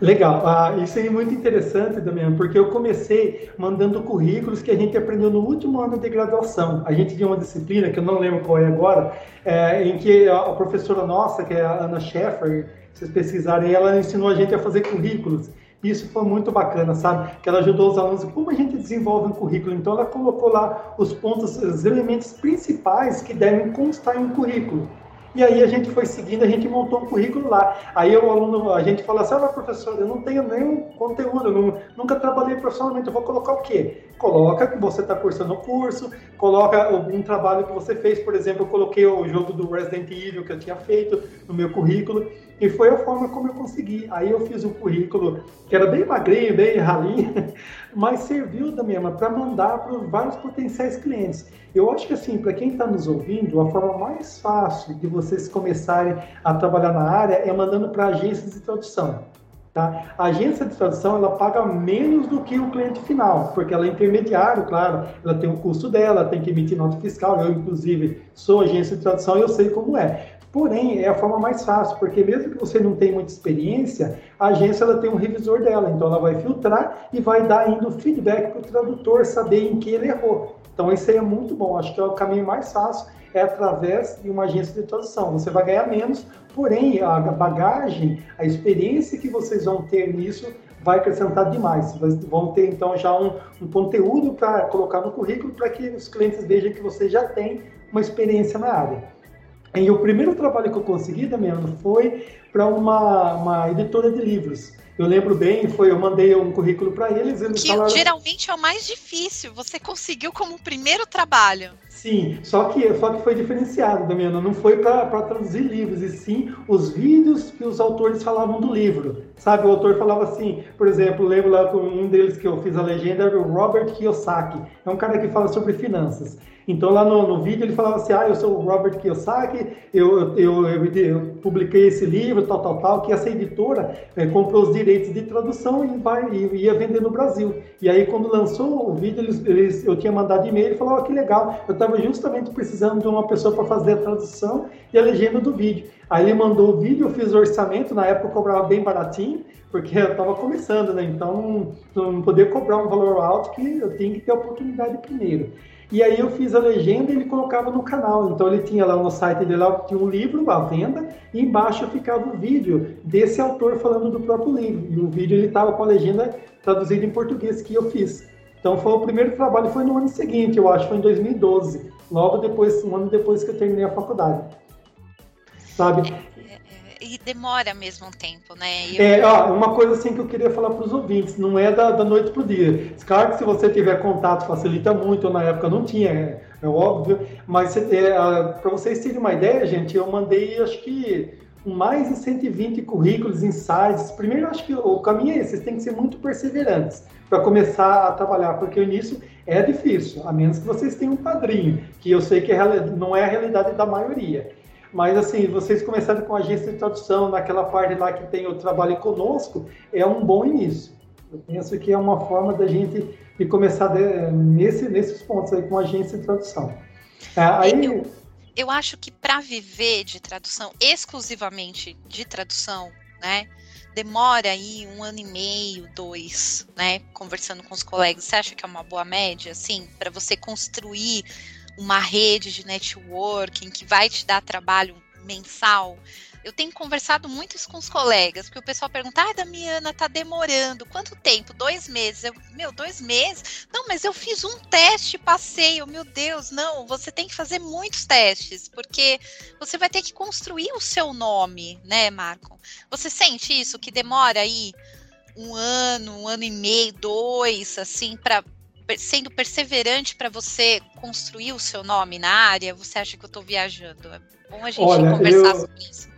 Legal, ah, isso é muito interessante também, porque eu comecei mandando currículos que a gente aprendeu no último ano de graduação. A gente tinha uma disciplina, que eu não lembro qual é agora, é, em que a, professora nossa, que é a Ana Scheffer, se vocês pesquisarem, ela ensinou a gente a fazer currículos. Isso foi muito bacana, sabe? Que ela ajudou os alunos como a gente desenvolve um currículo. Então, ela colocou lá os pontos, os elementos principais que devem constar em um currículo. E aí a gente foi seguindo, a gente montou um currículo lá. Aí o aluno, a gente falou assim, ah, professor, eu não tenho nenhum conteúdo, eu nunca trabalhei profissionalmente, eu vou colocar o quê? Coloca que você está cursando o curso, coloca algum trabalho que você fez, por exemplo, eu coloquei o jogo do Resident Evil que eu tinha feito no meu currículo, e foi a forma como eu consegui. Aí eu fiz um currículo que era bem magrinho, bem ralinho, mas serviu da mesma para mandar para vários potenciais clientes. Eu acho que assim, para quem está nos ouvindo, a forma mais fácil de vocês começarem a trabalhar na área é mandando para agências de tradução. Tá? A agência de tradução ela paga menos do que o cliente final, porque ela é intermediário, claro, ela tem o custo dela, tem que emitir nota fiscal. Eu, inclusive, sou agência de tradução e eu sei como é. Porém, é a forma mais fácil, porque mesmo que você não tenha muita experiência, a agência ela tem um revisor dela, então ela vai filtrar e vai dar ainda o feedback para o tradutor saber em que ele errou. Então, isso aí é muito bom. Acho que é o caminho mais fácil é através de uma agência de tradução. Você vai ganhar menos, porém, a bagagem, a experiência que vocês vão ter nisso vai acrescentar demais. Vocês vão ter, então, já um, um conteúdo para colocar no currículo para que os clientes vejam que você já tem uma experiência na área. E o primeiro trabalho que eu consegui, Damiano, foi para uma, uma editora de livros. Eu lembro bem, foi eu mandei um currículo para eles. eles que falaram... geralmente é o mais difícil. Você conseguiu como primeiro trabalho. Sim, só que, só que foi diferenciado, Damiana. Não foi para traduzir livros, e sim os vídeos que os autores falavam do livro. Sabe, o autor falava assim, por exemplo, lembro lá um deles que eu fiz a legenda, era o Robert Kiyosaki. É um cara que fala sobre finanças. Então, lá no, no, vídeo, ele falava assim: Ah, eu sou o Robert Kiyosaki, eu, eu, eu, eu publiquei esse livro, tal, tal, tal, que essa editora é, comprou os direitos de tradução e, vai, ia vender no Brasil. E aí, quando lançou o vídeo, eles, eles eu tinha mandado e-mail e falou: oh, que legal, eu estava justamente precisando de uma pessoa para fazer a tradução e a legenda do vídeo. Aí ele mandou o vídeo, eu fiz o orçamento, na época eu cobrava bem baratinho, porque eu estava começando, né? Então não, não podia cobrar um valor alto que eu tinha que ter a oportunidade primeiro. E aí eu fiz a legenda e ele colocava no canal. Então ele tinha lá no site dele lá, tinha um livro à venda e embaixo ficava o vídeo desse autor falando do próprio livro. E o vídeo ele estava com a legenda traduzida em português que eu fiz. Então foi o primeiro trabalho, foi no ano seguinte, eu acho, foi em 2012, logo depois, um ano depois que eu terminei a faculdade. Sabe? e demora mesmo um tempo, né? Eu... É, ó, uma coisa assim que eu queria falar para os ouvintes, não é da, da noite para o dia. Claro que se você tiver contato facilita muito, eu, na época não tinha, é, é óbvio, mas é, para vocês terem uma ideia, gente, eu mandei acho que mais de 120 currículos, insights. Primeiro, acho que o caminho é esse, vocês têm que ser muito perseverantes para começar a trabalhar, porque o início é difícil, a menos que vocês tenham um padrinho, que eu sei que é não é a realidade da maioria. Mas, assim, vocês começarem com a agência de tradução, naquela parte lá que tem o trabalho conosco, é um bom início. Eu penso que é uma forma da gente de começar de, nesse, nesses pontos aí com a agência de tradução. É, aí... Eu, eu acho que para viver de tradução, exclusivamente de tradução, né? Demora aí um ano e meio, dois, né? Conversando com os colegas. Você acha que é uma boa média, assim, para você construir uma rede de networking que vai te dar trabalho mensal. Eu tenho conversado muito isso com os colegas, porque o pessoal pergunta, ah, Damiana, tá demorando. Quanto tempo? Dois meses. Eu, meu, dois meses? Não, mas eu fiz um teste, passei. meu Deus, não, você tem que fazer muitos testes, porque você vai ter que construir o seu nome, né, Marco? Você sente isso, que demora aí um ano, um ano e meio, dois, assim, para sendo perseverante para você construir o seu nome na área? Você acha que eu estou viajando? É bom a gente Olha, conversar eu, sobre isso.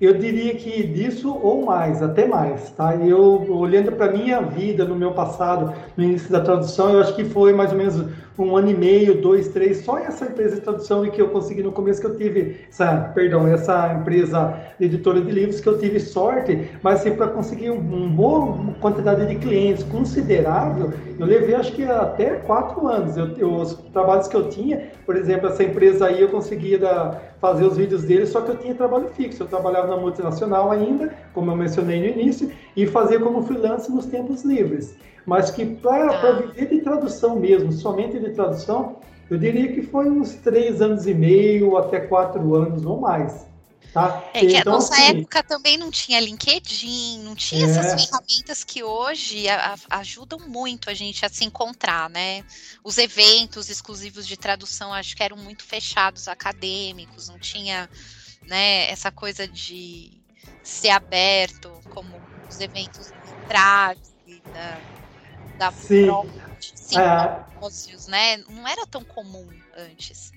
Eu diria que disso ou mais, até mais, tá? Eu olhando para minha vida no meu passado, no início da tradução, eu acho que foi mais ou menos um ano e meio, dois, três, só essa empresa de tradução e que eu consegui no começo que eu tive essa, perdão, essa empresa editora de livros que eu tive sorte, mas assim, para conseguir uma um boa quantidade de clientes considerável, eu levei acho que até quatro anos. Eu, eu, os trabalhos que eu tinha, por exemplo, essa empresa aí eu conseguia da, fazer os vídeos dele, só que eu tinha trabalho fixo. Eu trabalhava na multinacional ainda, como eu mencionei no início, e fazia como freelance nos tempos livres mas que para ah. viver de tradução mesmo, somente de tradução, eu diria que foi uns três anos e meio até quatro anos ou mais. Tá? É que então, a nossa assim, época também não tinha LinkedIn, não tinha é... essas ferramentas que hoje a, a, ajudam muito a gente a se encontrar, né? Os eventos exclusivos de tradução acho que eram muito fechados, acadêmicos, não tinha né, essa coisa de ser aberto, como os eventos literários, da, Sim. simpósios, é... né? Não era tão comum antes.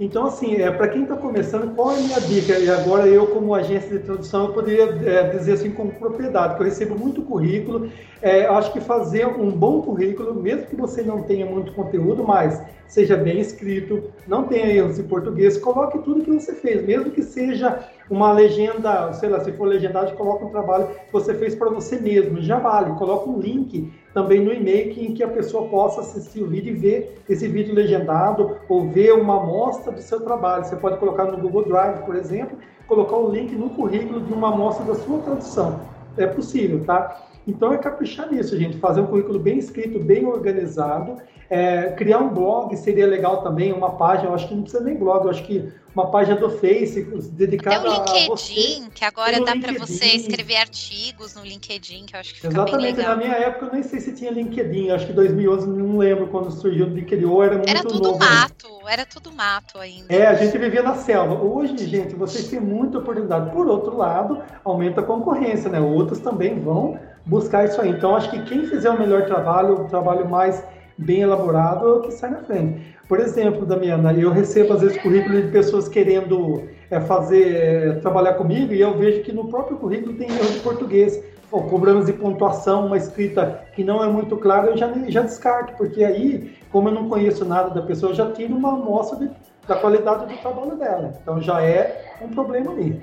Então, assim, é, para quem está começando, qual é a minha dica? E agora eu, como agência de tradução, eu poderia é, dizer assim com propriedade, que eu recebo muito currículo, é, acho que fazer um bom currículo, mesmo que você não tenha muito conteúdo, mas seja bem escrito, não tenha erros em português, coloque tudo que você fez, mesmo que seja uma legenda, sei lá, se for legendagem, coloque um trabalho que você fez para você mesmo, já vale, coloque um link também no e-mail em que a pessoa possa assistir o vídeo e ver esse vídeo legendado ou ver uma amostra do seu trabalho. Você pode colocar no Google Drive, por exemplo, colocar o link no currículo de uma amostra da sua tradução. É possível, tá? Então é caprichar nisso, gente. Fazer um currículo bem escrito, bem organizado. É, criar um blog seria legal também, uma página. Eu acho que não precisa nem blog, eu acho que uma página do Face dedicada a você. LinkedIn, que agora dá para você escrever artigos no LinkedIn, que eu acho que fica Exatamente, bem legal. na minha época eu nem sei se tinha LinkedIn, acho que 2011, não lembro quando surgiu o LinkedIn, ou era muito Era tudo novo, mato, né? era tudo mato ainda. É, a gente vivia na selva. Hoje, gente, vocês têm muita oportunidade. Por outro lado, aumenta a concorrência, né? Outros também vão buscar isso aí. Então, acho que quem fizer o melhor trabalho, o trabalho mais bem elaborado, é o que sai na frente. Por exemplo, Damiana, eu recebo às vezes currículo de pessoas querendo é, fazer, é, trabalhar comigo e eu vejo que no próprio currículo tem erro de português, ou problemas de pontuação, uma escrita que não é muito clara, eu já, já descarto, porque aí, como eu não conheço nada da pessoa, eu já tiro uma amostra de, da qualidade do trabalho dela. Então já é um problema ali.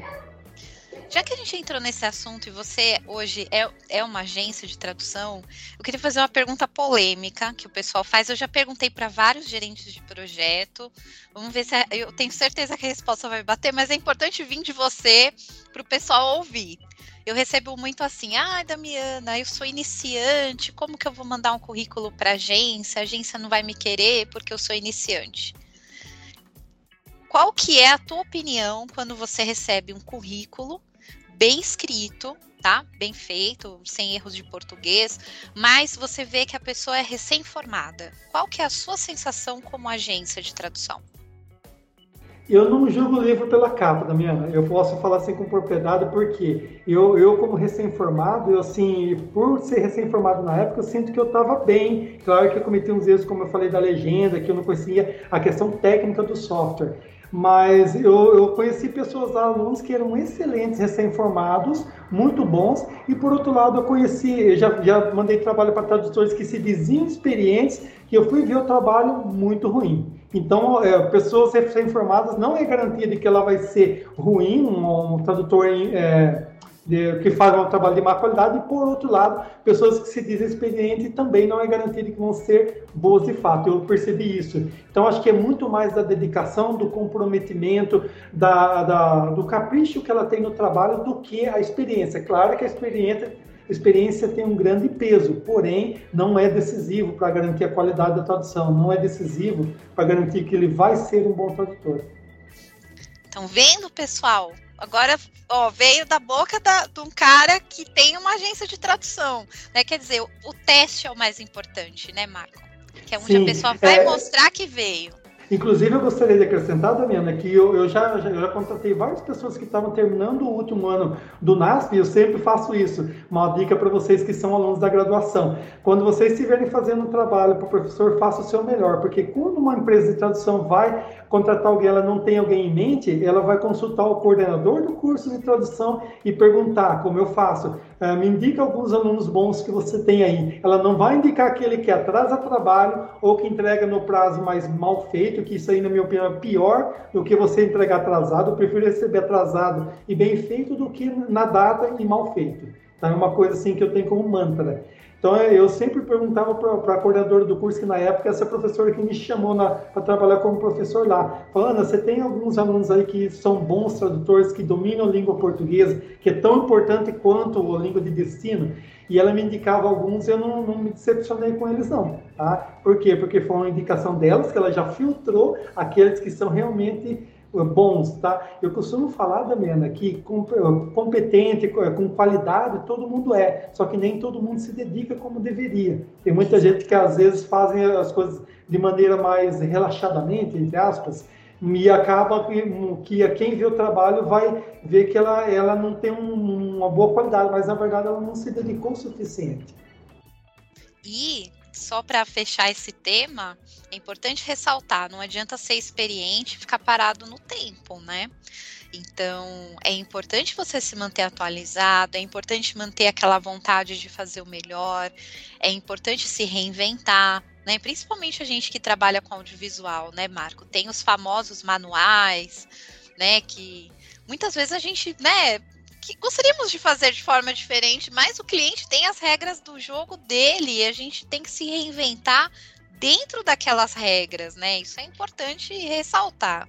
Já que a gente entrou nesse assunto e você hoje é, é uma agência de tradução, eu queria fazer uma pergunta polêmica que o pessoal faz. Eu já perguntei para vários gerentes de projeto. Vamos ver se a, eu tenho certeza que a resposta vai bater, mas é importante vir de você para o pessoal ouvir. Eu recebo muito assim, ah, Damiana, eu sou iniciante, como que eu vou mandar um currículo para agência? A agência não vai me querer porque eu sou iniciante. Qual que é a tua opinião quando você recebe um currículo bem escrito, tá? Bem feito, sem erros de português, mas você vê que a pessoa é recém-formada. Qual que é a sua sensação como agência de tradução? Eu não julgo o livro pela capa, Damiana. Eu posso falar assim com propriedade porque eu, eu como recém-formado, eu assim, por ser recém-formado na época, eu sinto que eu estava bem. Claro que eu cometi uns erros, como eu falei da legenda, que eu não conhecia a questão técnica do software mas eu, eu conheci pessoas, alunos que eram excelentes, recém-formados, muito bons, e por outro lado eu conheci, eu já, já mandei trabalho para tradutores que se diziam experientes, que eu fui ver o trabalho muito ruim. Então, é, pessoas recém-formadas não é garantia de que ela vai ser ruim, um, um tradutor é, que fazem um trabalho de má qualidade, e por outro lado, pessoas que se dizem experientes também não é garantido que vão ser boas de fato. Eu percebi isso. Então, acho que é muito mais da dedicação, do comprometimento, da, da, do capricho que ela tem no trabalho do que a experiência. Claro que a experiência experiência tem um grande peso, porém não é decisivo para garantir a qualidade da tradução, não é decisivo para garantir que ele vai ser um bom tradutor. Então, vendo, pessoal, Agora, ó, veio da boca da, de um cara que tem uma agência de tradução, né? Quer dizer, o, o teste é o mais importante, né, Marco? Que é onde Sim, a pessoa vai é... mostrar que veio. Inclusive, eu gostaria de acrescentar, Damiana, que eu, eu já, já, já contratei várias pessoas que estavam terminando o último ano do NASP e eu sempre faço isso. Uma dica para vocês que são alunos da graduação. Quando vocês estiverem fazendo um trabalho para o professor, faça o seu melhor, porque quando uma empresa de tradução vai contratar alguém, ela não tem alguém em mente, ela vai consultar o coordenador do curso de tradução e perguntar como eu faço. Uh, me indica alguns alunos bons que você tem aí. Ela não vai indicar aquele que atrasa trabalho ou que entrega no prazo mais mal feito, que isso aí, na minha opinião, é pior do que você entregar atrasado. Eu prefiro receber atrasado e bem feito do que na data e mal feito. Então, é uma coisa assim que eu tenho como mantra. Então eu sempre perguntava para a coordenadora do curso, que na época essa professora que me chamou para trabalhar como professor lá, falando, você tem alguns alunos aí que são bons tradutores, que dominam a língua portuguesa, que é tão importante quanto a língua de destino, e ela me indicava alguns e eu não, não me decepcionei com eles não, tá? Por quê? Porque foi uma indicação delas, que ela já filtrou aqueles que são realmente bons, tá? Eu costumo falar, Damiana, que competente, com qualidade, todo mundo é, só que nem todo mundo se dedica como deveria. Tem muita gente que às vezes fazem as coisas de maneira mais relaxadamente, entre aspas, e acaba que, que quem vê o trabalho vai ver que ela, ela não tem um, uma boa qualidade, mas na verdade ela não se dedicou o suficiente. E só para fechar esse tema, é importante ressaltar, não adianta ser experiente e ficar parado no tempo, né? Então, é importante você se manter atualizado, é importante manter aquela vontade de fazer o melhor, é importante se reinventar, né? Principalmente a gente que trabalha com audiovisual, né, Marco? Tem os famosos manuais, né, que muitas vezes a gente, né, que gostaríamos de fazer de forma diferente, mas o cliente tem as regras do jogo dele e a gente tem que se reinventar dentro daquelas regras, né? Isso é importante ressaltar.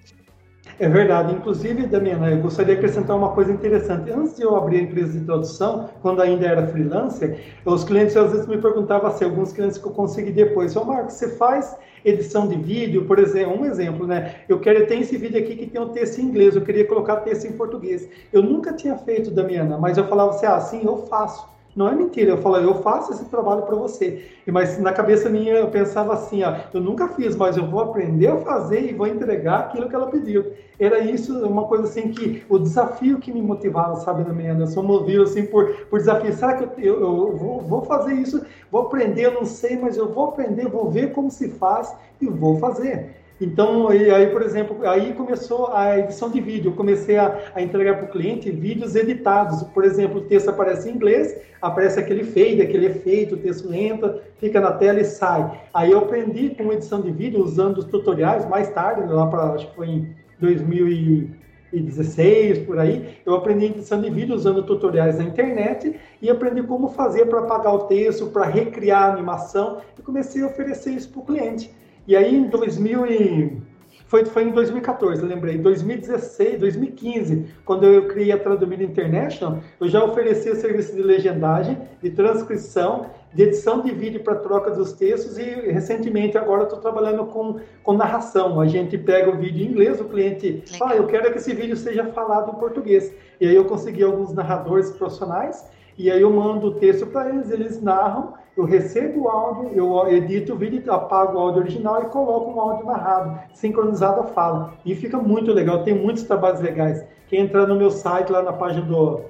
É verdade. Inclusive, Damiana, eu gostaria de acrescentar uma coisa interessante. Antes de eu abrir a empresa de tradução, quando ainda era freelancer, os clientes às vezes me perguntavam assim, alguns clientes que eu consegui depois, ô Marcos, você faz edição de vídeo, por exemplo, um exemplo, né? Eu quero ter esse vídeo aqui que tem um texto em inglês, eu queria colocar texto em português. Eu nunca tinha feito, Damiana, mas eu falava assim, ah, sim, eu faço. Não é mentira, eu falo, eu faço esse trabalho para você. Mas na cabeça minha eu pensava assim, ó, eu nunca fiz, mas eu vou aprender a fazer e vou entregar aquilo que ela pediu. Era isso, uma coisa assim que o desafio que me motivava, sabe, na minha, eu sou movido assim por, por desafio. Será que eu, eu, eu vou, vou, fazer isso? Vou aprender, eu não sei, mas eu vou aprender, vou ver como se faz e vou fazer. Então, e aí, por exemplo, aí começou a edição de vídeo. Eu comecei a, a entregar para o cliente vídeos editados. Por exemplo, o texto aparece em inglês, aparece aquele fade, aquele efeito, o texto lento, fica na tela e sai. Aí eu aprendi com edição de vídeo usando os tutoriais mais tarde, lá para acho que foi em 2016 por aí, eu aprendi edição de vídeo usando tutoriais na internet e aprendi como fazer para apagar o texto, para recriar a animação e comecei a oferecer isso para o cliente. E aí em 2000 e... foi, foi em 2014, eu lembrei, 2016, 2015, quando eu criei a Tradomínio International, eu já oferecia serviço de legendagem, de transcrição, de edição de vídeo para troca dos textos e recentemente agora estou trabalhando com, com narração. A gente pega o vídeo em inglês, o cliente fala, ah, eu quero que esse vídeo seja falado em português. E aí eu consegui alguns narradores profissionais e aí eu mando o texto para eles, eles narram eu recebo o áudio, eu edito o vídeo, apago o áudio original e coloco um áudio narrado, sincronizado à fala. E fica muito legal, tem muitos trabalhos legais. Quem entrar no meu site, lá na página do,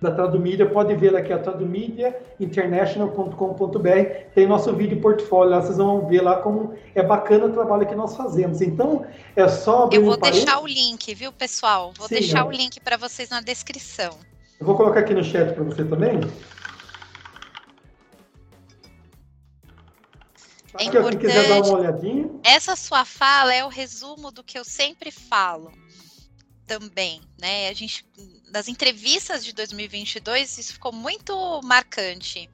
da Tradomídia, pode ver aqui a tradomediainternational.com.br, tem nosso vídeo portfólio, lá vocês vão ver lá como é bacana o trabalho que nós fazemos. Então, é só... Eu vou um deixar o link, viu, pessoal? Vou Sim, deixar é. o link para vocês na descrição. Eu vou colocar aqui no chat para você também. É importante. Quem quiser dar uma olhadinha. Essa sua fala é o resumo do que eu sempre falo também, né? A gente das entrevistas de 2022 isso ficou muito marcante.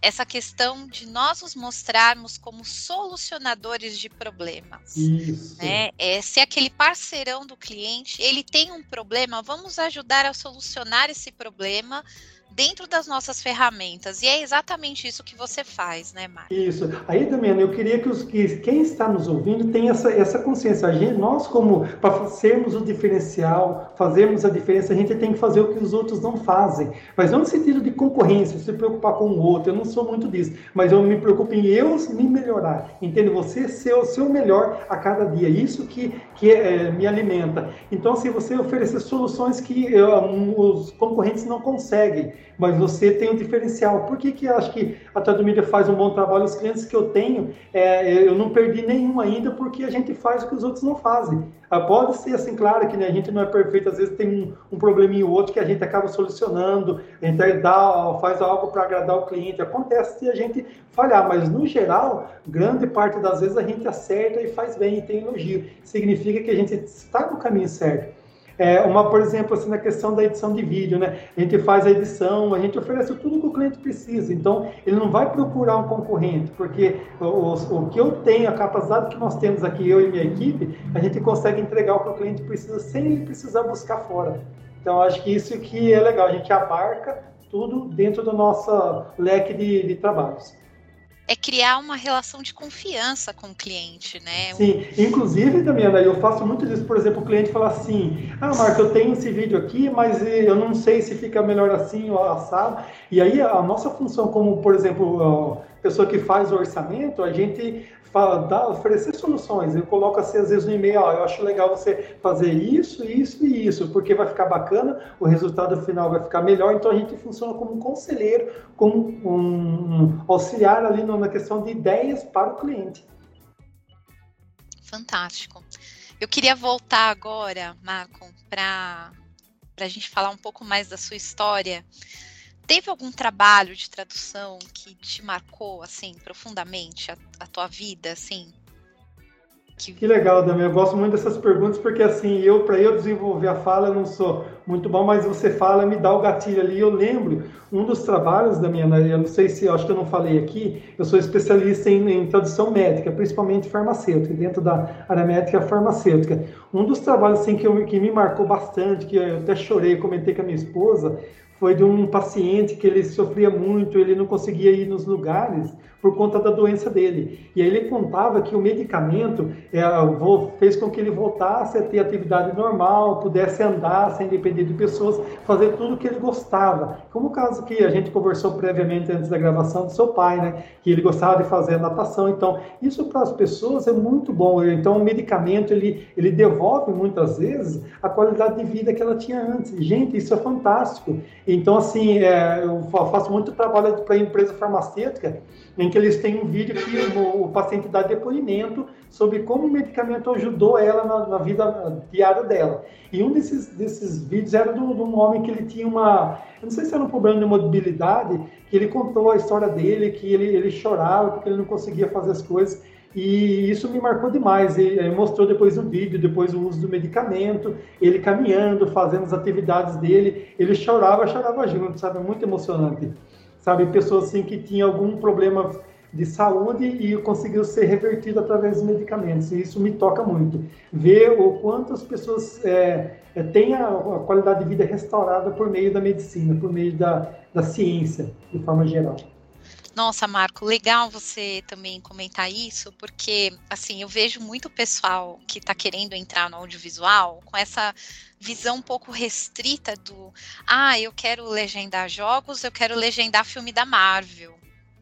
Essa questão de nós nos mostrarmos como solucionadores de problemas. Isso. Né? É, ser aquele parceirão do cliente, ele tem um problema, vamos ajudar a solucionar esse problema dentro das nossas ferramentas. E é exatamente isso que você faz, né, Marcos? Isso. Aí, Damiana, eu queria que, os, que quem está nos ouvindo tenha essa, essa consciência. A gente, nós, como para sermos o diferencial, fazermos a diferença, a gente tem que fazer o que os outros não fazem. Mas não no sentido de concorrência, se preocupar com o outro. Eu não sou muito disso. Mas eu me preocupo em eu me melhorar. Entende? Você ser o seu melhor a cada dia. Isso que, que é, me alimenta. Então, se você oferecer soluções que um, os concorrentes não conseguem, mas você tem um diferencial. Por que, que eu acho que a Trado Mídia faz um bom trabalho? Os clientes que eu tenho, é, eu não perdi nenhum ainda, porque a gente faz o que os outros não fazem. Ah, pode ser assim, claro que né, a gente não é perfeito, às vezes tem um, um probleminha ou outro que a gente acaba solucionando, a gente dá, faz algo para agradar o cliente. Acontece se a gente falhar, mas no geral, grande parte das vezes a gente acerta e faz bem e tem elogio. Significa que a gente está no caminho certo. É, uma, por exemplo, assim, na questão da edição de vídeo, né? A gente faz a edição, a gente oferece tudo que o cliente precisa. Então, ele não vai procurar um concorrente, porque o, o, que eu tenho, a capacidade que nós temos aqui, eu e minha equipe, a gente consegue entregar o que o cliente precisa sem ele precisar buscar fora. Então, acho que isso que é legal, a gente abarca tudo dentro do nosso leque de, de trabalhos é criar uma relação de confiança com o cliente, né? Sim, inclusive, Damiana, eu faço muito disso, por exemplo, o cliente fala assim, ah, Marco, eu tenho esse vídeo aqui, mas eu não sei se fica melhor assim ou assado. E aí a nossa função como, por exemplo, pessoa que faz o orçamento, a gente fala, dá, oferecer soluções. Eu coloco assim, às vezes no e-mail, ó, eu acho legal você fazer isso, isso e isso, porque vai ficar bacana, o resultado final vai ficar melhor. Então a gente funciona como um conselheiro, como um auxiliar ali na questão de ideias para o cliente. Fantástico. Eu queria voltar agora, Marco, para a gente falar um pouco mais da sua história. Teve algum trabalho de tradução que te marcou assim profundamente a, a tua vida, assim? Que... que legal, Dami. Eu gosto muito dessas perguntas porque assim, eu para eu desenvolver a fala eu não sou muito bom, mas você fala me dá o gatilho ali. Eu lembro um dos trabalhos da minha, eu não sei se, acho que eu não falei aqui, eu sou especialista em, em tradução médica, principalmente farmacêutica, dentro da área médica farmacêutica. Um dos trabalhos assim que, eu, que me marcou bastante, que eu até chorei, comentei com a minha esposa, foi de um paciente que ele sofria muito, ele não conseguia ir nos lugares por conta da doença dele. E aí ele contava que o medicamento é, fez com que ele voltasse a ter atividade normal, pudesse andar sem depender de pessoas, fazer tudo o que ele gostava. Como o caso que a gente conversou previamente antes da gravação do seu pai, né? Que ele gostava de fazer natação. Então, isso para as pessoas é muito bom. Então, o medicamento ele, ele devolve muitas vezes a qualidade de vida que ela tinha antes. Gente, isso é fantástico. Então, assim, é, eu faço muito trabalho para empresa farmacêutica, em que eles têm um vídeo que o, o, paciente dá depoimento sobre como o medicamento ajudou ela na, na vida diária dela. E um desses, desses vídeos era de um homem que ele tinha uma, eu não sei se era um problema de mobilidade, que ele contou a história dele, que ele, ele chorava porque ele não conseguia fazer as coisas. E isso me marcou demais. Ele mostrou depois o vídeo, depois o uso do medicamento, ele caminhando, fazendo as atividades dele. Ele chorava, chorava junto, sabe? Muito emocionante. Sabe, pessoas assim que tinham algum problema de saúde e conseguiu ser revertido através dos medicamentos. E isso me toca muito. Ver o quanto as pessoas é, têm a, a, qualidade de vida restaurada por meio da medicina, por meio da, da ciência, de forma geral. Nossa, Marco, legal você também comentar isso, porque assim, eu vejo muito pessoal que está querendo entrar no audiovisual com essa visão um pouco restrita do ah, eu quero legendar jogos, eu quero legendar filme da Marvel.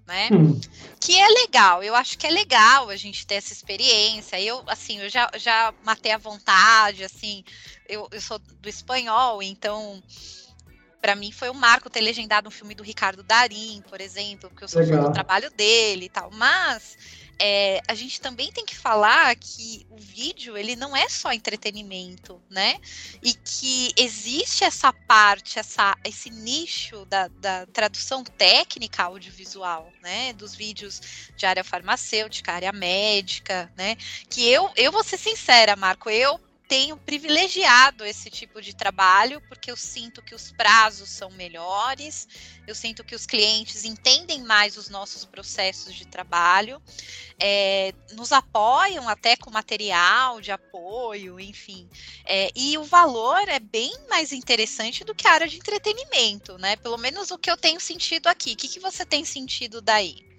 Né? Hum. Que é legal, eu acho que é legal a gente ter essa experiência. Eu, assim, eu já, já matei a vontade, assim, eu, eu sou do espanhol, então para mim foi um marco ter legendado um filme do Ricardo Darim, por exemplo, porque eu sou fã do trabalho dele e tal. Mas é, a gente também tem que falar que o vídeo ele não é só entretenimento, né? E que existe essa parte, essa, esse nicho da, da tradução técnica audiovisual, né? Dos vídeos de área farmacêutica, área médica, né? Que eu, eu vou ser sincera, Marco, eu tenho privilegiado esse tipo de trabalho, porque eu sinto que os prazos são melhores, eu sinto que os clientes entendem mais os nossos processos de trabalho, é, nos apoiam até com material de apoio, enfim. É, e o valor é bem mais interessante do que a área de entretenimento, né? Pelo menos o que eu tenho sentido aqui. O que, que você tem sentido daí?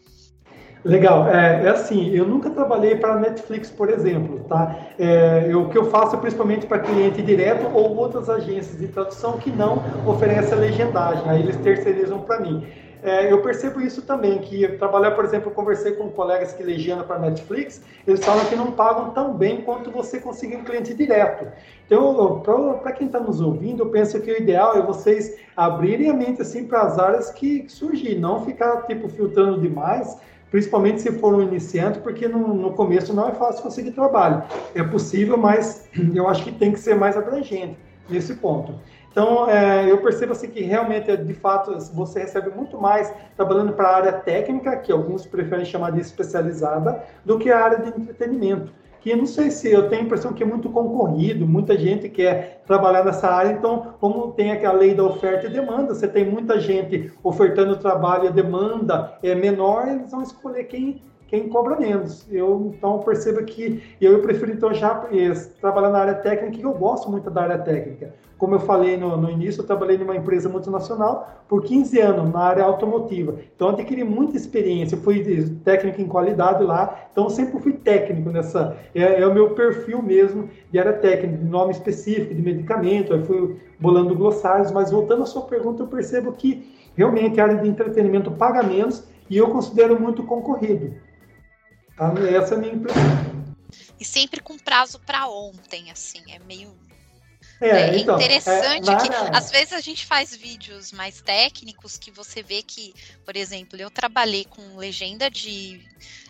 Legal, é, é, assim, eu nunca trabalhei para Netflix, por exemplo, tá? É, eu, o que eu faço é principalmente para cliente direto ou outras agências de tradução que não oferecem legendagem, aí eles terceirizam para mim. É, eu percebo isso também, que trabalhar, por exemplo, eu conversei com colegas que legendam para Netflix, eles falam que não pagam tão bem quanto você conseguir um cliente direto. Então, para quem está nos ouvindo, eu penso que o ideal é vocês abrirem a mente assim para as áreas que surgir, não ficar tipo filtrando demais, principalmente se for um iniciante, porque no, no, começo não é fácil conseguir trabalho. É possível, mas eu acho que tem que ser mais abrangente nesse ponto. Então, é, eu percebo assim que realmente, de fato, você recebe muito mais trabalhando para a área técnica, que alguns preferem chamar de especializada, do que a área de entretenimento que não sei se eu tenho a impressão que é muito concorrido, muita gente quer trabalhar nessa área, então, como tem aquela lei da oferta e demanda, você tem muita gente ofertando trabalho e a demanda é menor, eles vão escolher quem quem cobra menos. Eu então percebo que eu, prefiro então já eh, trabalhar na área técnica, que eu gosto muito da área técnica. Como eu falei no, no início, eu trabalhei numa empresa multinacional por 15 anos na área automotiva. Então adquiri muita experiência, eu fui técnico em qualidade lá, então sempre fui técnico nessa. É, é o meu perfil mesmo de área técnica, de nome específico, de medicamento, eu fui bolando glossários, mas voltando à sua pergunta, eu percebo que realmente a área de entretenimento paga menos e eu considero muito concorrido. Tá? Essa é a minha impressão. E sempre com prazo para ontem, assim, é meio é, é então, interessante é, que às vezes a gente faz vídeos mais técnicos que você vê que, por exemplo, eu trabalhei com legenda de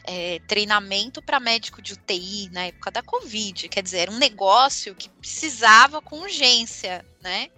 é, treinamento para médico de UTI na época da Covid, quer dizer, era um negócio que precisava com urgência, né?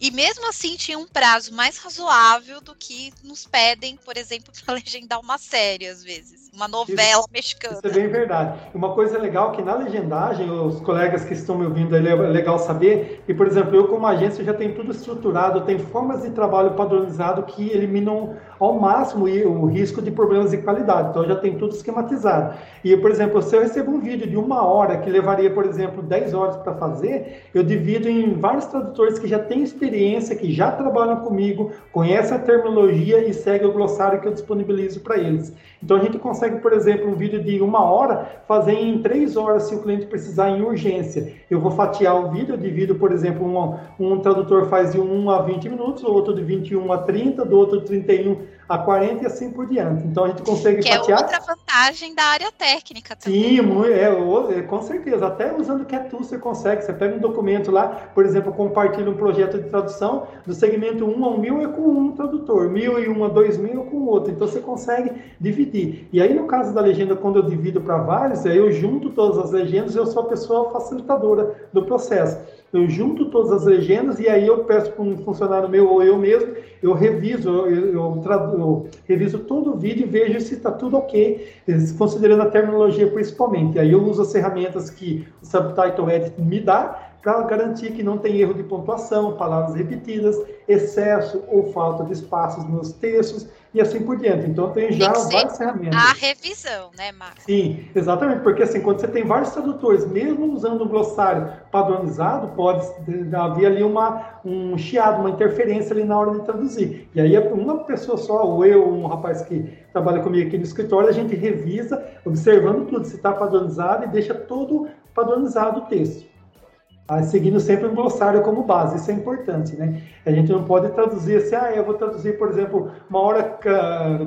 E mesmo assim tinha um prazo mais razoável do que nos pedem, por exemplo, para legendar uma série às vezes uma novela isso, mexicana. Isso é bem verdade. Uma coisa legal que na legendagem, os colegas que estão me ouvindo, é legal saber, e por exemplo, eu como agência já tenho tudo estruturado, tem formas de trabalho padronizado que eliminam ao máximo o risco de problemas de qualidade. Então já tem tudo esquematizado. E, por exemplo, se eu recebo um vídeo de uma hora que levaria, por exemplo, 10 horas para fazer, eu divido em vários tradutores que já têm experiência, que já trabalham comigo, conhecem a terminologia e seguem o glossário que eu disponibilizo para eles. Então a gente consegue, por exemplo, um vídeo de uma hora fazer em três horas se o cliente precisar em urgência. Eu vou fatiar o vídeo, divido, por exemplo, um, um tradutor faz de 1 a 20 minutos, o outro de 21 a 30, do outro de 31 a 40 e assim por diante. Então a gente consegue que fatiar. é outra vantagem da área técnica também. Sim, é, é, com certeza. Até usando o CAT você consegue. Você pega um documento lá, por exemplo, compartilha um projeto de tradução do segmento 1 ao 1000 é com um tradutor, 1001 a 2000 é com outro. Então você consegue dividir. E aí no caso da legenda, quando eu divido para vários, aí eu junto todas as legendas, eu sou a pessoa facilitadora do processo eu junto todas as legendas e aí eu peço para um funcionário meu ou eu mesmo, eu reviso, eu, eu, eu reviso todo o vídeo e vejo se está tudo ok, considerando a terminologia principalmente. Aí eu uso as ferramentas que o Subtitle Edit me dá para garantir que não tem erro de pontuação, palavras repetidas, excesso ou falta de espaços nos textos e assim por diante. Então tem já tem várias ferramentas. A revisão, né, Marcos? Sim, exatamente, porque assim, quando você tem vários tradutores, mesmo usando um glossário padronizado, pode haver ali uma, um chiado, uma interferência ali na hora de traduzir. E aí uma pessoa só, ou eu, um rapaz que trabalha comigo aqui no escritório, a gente revisa, observando tudo, se está padronizado e deixa todo padronizado o texto seguindo sempre um glossário como base, isso é importante, né? A gente não pode traduzir assim, ah, eu vou traduzir, por exemplo, uma hora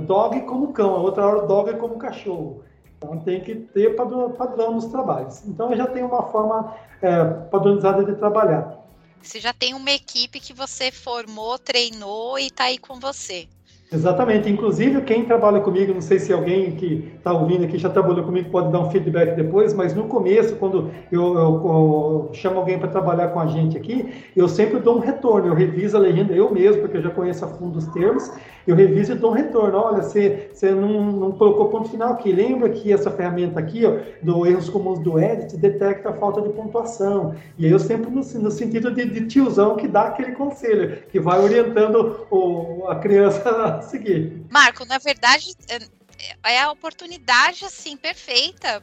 dog como cão, a outra hora dog como cachorro. Então tem que ter padrão, padrão nos trabalhos. Então eu já tenho uma forma é, padronizada de trabalhar. Você já tem uma equipe que você formou, treinou e está aí com você. Exatamente. Inclusive, quem trabalha comigo, não sei se alguém que está ouvindo aqui já trabalhou comigo pode dar um feedback depois, mas no começo, quando eu, eu, eu chamo alguém para trabalhar com a gente aqui, eu sempre dou um retorno. Eu reviso a legenda eu mesmo, porque eu já conheço a fundo os termos, eu reviso e dou um retorno. Olha, você, você não, não colocou ponto final aqui. Lembra que essa ferramenta aqui, ó, do erros comuns do edit, detecta a falta de pontuação. E aí eu sempre no, no sentido de, de tiozão que dá aquele conselho, que vai orientando o, a criança seguir. Marco, na verdade, é, é a oportunidade assim perfeita,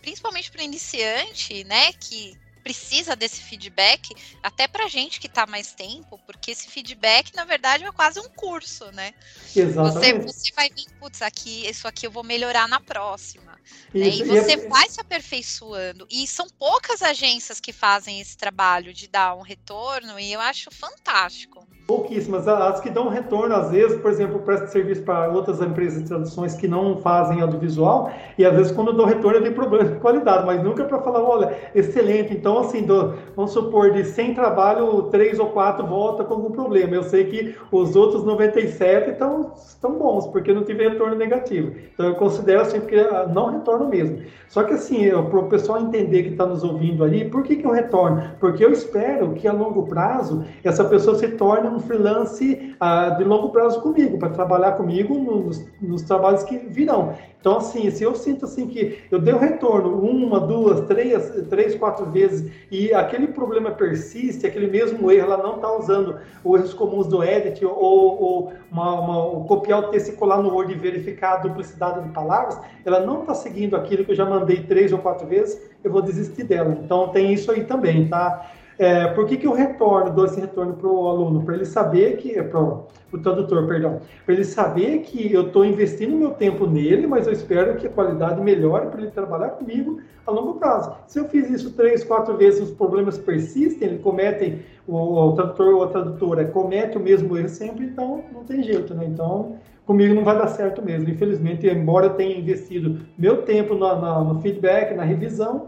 principalmente para o iniciante, né, que precisa desse feedback, até para gente que está mais tempo, porque esse feedback, na verdade, é quase um curso, né? Exatamente. Você, você vai vir, putz, aqui, isso aqui eu vou melhorar na próxima. Né? E você e vai se aperfeiçoando. E são poucas agências que fazem esse trabalho de dar um retorno, e eu acho fantástico. Pouquíssimas. As que dão retorno, às vezes, por exemplo, presto serviço para outras empresas de traduções que não fazem audiovisual, e às vezes quando eu dou retorno eu tenho problema de qualidade, mas nunca para falar, olha, excelente. Então, assim, do, vamos supor, de 100 trabalho, 3 ou 4 volta com algum problema. Eu sei que os outros 97 estão, estão bons, porque não tive retorno negativo. Então, eu considero assim, porque ah, não retorno mesmo. Só que, assim, para o pessoal entender que está nos ouvindo ali, por que, que eu retorno? Porque eu espero que a longo prazo essa pessoa se torne um freelance ah, de longo prazo comigo, para trabalhar comigo nos, nos, trabalhos que virão. Então, assim, se eu sinto assim que eu dei o retorno uma, duas, três, três, quatro vezes e aquele problema persiste, aquele mesmo erro, ela não está usando os erros comuns do edit ou, ou uma, uma, copiar o texto e colar no Word e verificar a duplicidade de palavras, ela não está seguindo aquilo que eu já mandei três ou quatro vezes, eu vou desistir dela. Então, tem isso aí também, tá? É, por que, que eu retorno, dou esse retorno para o aluno? Para ele saber que, para o tradutor, perdão, para ele saber que eu estou investindo meu tempo nele, mas eu espero que a qualidade melhore para ele trabalhar comigo a longo prazo. Se eu fiz isso três, quatro vezes, os problemas persistem, ele cometem, o, o tradutor ou a tradutora comete o mesmo erro sempre, então não tem jeito, né? Então, comigo não vai dar certo mesmo. Infelizmente, embora eu tenha investido meu tempo no, no, no feedback, na revisão,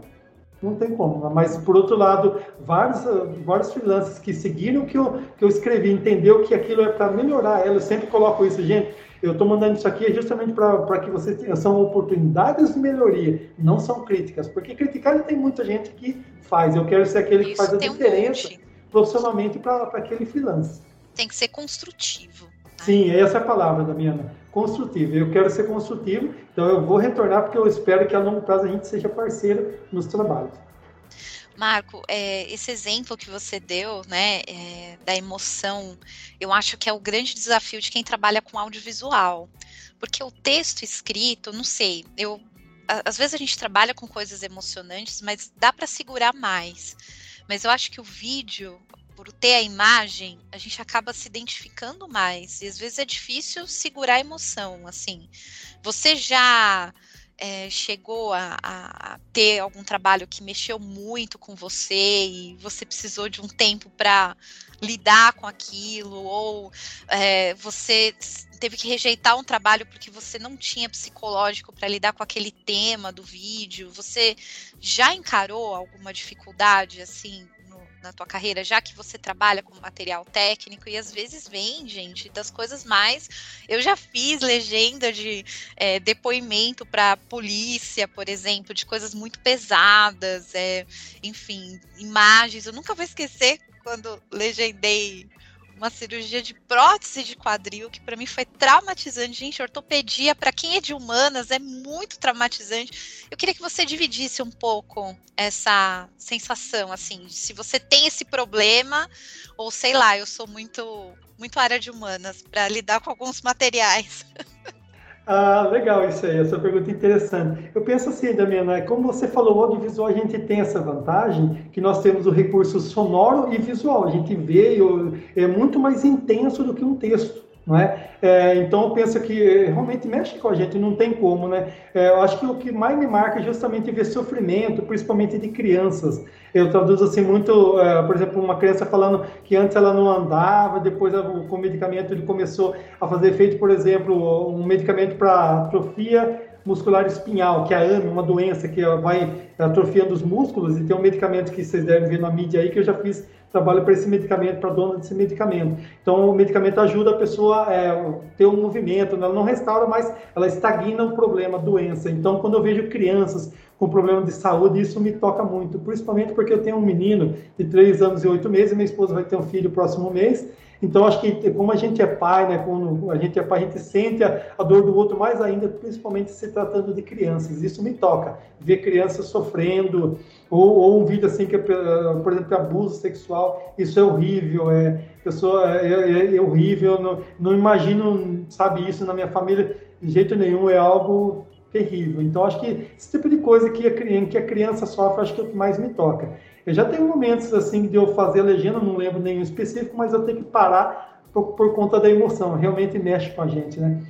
não tem como. Mas, por outro lado, vários, vários freelancers que seguiram o que eu, que eu escrevi, entendeu que aquilo é para melhorar ela. Eu sempre coloco isso, gente. Eu estou mandando isso aqui justamente para que vocês tenham. São oportunidades de melhoria, não são críticas. Porque criticar tem muita gente que faz. Eu quero ser aquele isso que faz a diferença um profissionalmente para aquele freelancer. Tem que ser construtivo. Sim, essa é a palavra, Damiana. Construtivo. Eu quero ser construtivo, então eu vou retornar porque eu espero que a longo prazo a gente seja parceiro nos trabalhos. Marco, é, esse exemplo que você deu, né, é, da emoção, eu acho que é o grande desafio de quem trabalha com audiovisual, porque o texto escrito, não sei, eu às vezes a gente trabalha com coisas emocionantes, mas dá para segurar mais. Mas eu acho que o vídeo, por ter a imagem, a gente acaba se identificando mais. E às vezes é difícil segurar a emoção, assim. Você já é, chegou a, a, ter algum trabalho que mexeu muito com você e você precisou de um tempo para lidar com aquilo, ou é, você teve que rejeitar um trabalho porque você não tinha psicológico para lidar com aquele tema do vídeo, você já encarou alguma dificuldade assim na tua carreira, já que você trabalha com material técnico e às vezes vem, gente, das coisas mais. Eu já fiz legenda de é, depoimento para polícia, por exemplo, de coisas muito pesadas, é, enfim, imagens. Eu nunca vou esquecer quando legendei uma cirurgia de prótese de quadril que para mim foi traumatizante. Gente, ortopedia para quem é de humanas é muito traumatizante. Eu queria que você dividisse um pouco essa sensação assim, se você tem esse problema ou sei lá, eu sou muito muito área de humanas para lidar com alguns materiais. Ah, legal isso aí, essa pergunta interessante. Eu penso assim, Damiana, como você falou, o audiovisual a gente tem essa vantagem que nós temos o recurso sonoro e visual. A gente vê, é muito mais intenso do que um texto. Não é? é? então eu penso que é, realmente mexe com a gente, não tem como, né? É, eu acho que o que mais me marca é justamente ver sofrimento, principalmente de crianças. Eu traduzo assim muito, é, por exemplo, uma criança falando que antes ela não andava, depois com o medicamento ele começou a fazer efeito, por exemplo, um medicamento para atrofia muscular espinhal, que é a AME, uma doença que vai atrofiando os músculos, e tem um medicamento que vocês devem ver na mídia aí, que eu já fiz trabalho para esse medicamento, para a dona desse medicamento. Então, o medicamento ajuda a pessoa a é, ter um movimento, né? ela não restaura, mas ela estagna o problema, a doença. Então, quando eu vejo crianças com problema de saúde, isso me toca muito, principalmente porque eu tenho um menino de 3 anos e 8 meses, minha esposa vai ter um filho próximo mês, então, acho que como a gente é pai, né, quando a gente é pai, a gente sente a, a, dor do outro mais ainda, principalmente se tratando de crianças. Isso me toca, ver crianças sofrendo, ou, ou um vídeo assim, que, por exemplo, abuso sexual, isso é horrível, é, pessoa, é, é, é horrível, não, não imagino, sabe, isso na minha família de jeito nenhum, é algo terrível. Então, acho que esse tipo de coisa que a, que a criança sofre, acho que é o que mais me toca. Eu já tenho momentos assim de eu fazer a legenda, não lembro nenhum específico, mas eu tenho que parar por, por conta da emoção, realmente mexe com a gente, né?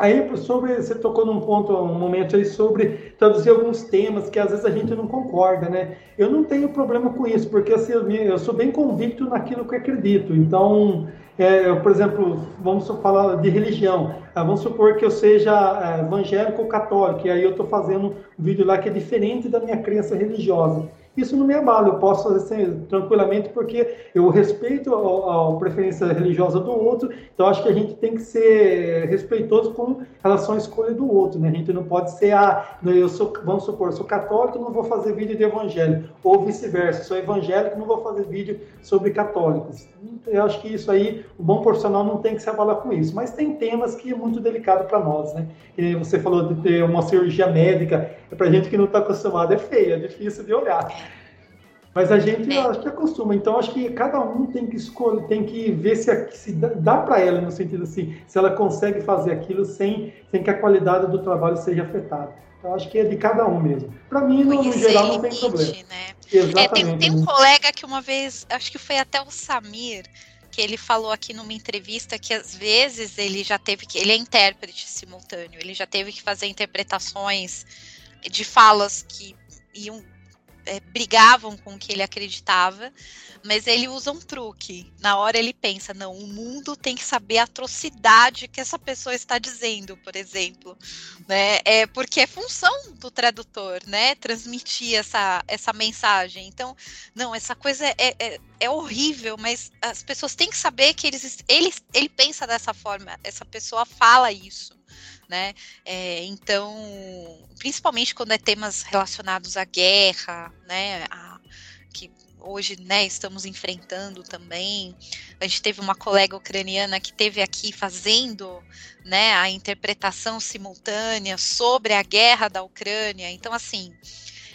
Aí, sobre, você tocou num ponto, um momento aí sobre traduzir alguns temas que às vezes a gente não concorda, né? Eu não tenho problema com isso, porque assim, eu sou bem convicto naquilo que acredito. Então, é, eu, por exemplo, vamos falar de religião. Ah, vamos supor que eu seja é, evangélico ou católico, e aí eu estou fazendo um vídeo lá que é diferente da minha crença religiosa isso não me abala, eu posso fazer assim, tranquilamente porque eu respeito a, a, preferência religiosa do outro, então acho que a gente tem que ser respeitoso com relação à escolha do outro, né? A gente não pode ser, ah, eu sou, vamos supor, sou católico, não vou fazer vídeo de evangelho, ou vice-versa, sou evangélico, não vou fazer vídeo sobre católicos. Eu acho que isso aí, o bom profissional não tem que se abalar com isso, mas tem temas que é muito delicado para nós, né? E você falou de ter uma cirurgia médica, é para gente que não está acostumado, é feio, é difícil de olhar. Mas a gente, é. acho que acostuma. Então, acho que cada um tem que escolher, tem que ver se, se dá para ela, no sentido assim, se ela consegue fazer aquilo sem, sem que a qualidade do trabalho seja afetada. Então, acho que é de cada um mesmo. Para mim, no, no, geral, não tem problema. Né? Exatamente. É, tem, tem um colega que uma vez, acho que foi até o Samir, que ele falou aqui numa entrevista que às vezes ele já teve que. Ele é intérprete simultâneo, ele já teve que fazer interpretações de falas que iam é, brigavam com o que ele acreditava, mas ele usa um truque. Na hora ele pensa: não, o mundo tem que saber a atrocidade que essa pessoa está dizendo, por exemplo. Né? É porque é função do tradutor, né? Transmitir essa, essa mensagem. Então, não, essa coisa é, é, é horrível, mas as pessoas têm que saber que eles, ele, ele pensa dessa forma, essa pessoa fala isso né? É, então, principalmente quando é temas relacionados à guerra, né? A, que hoje, né, estamos enfrentando também. A gente teve uma colega ucraniana que teve aqui fazendo, né, a interpretação simultânea sobre a guerra da Ucrânia. Então, assim,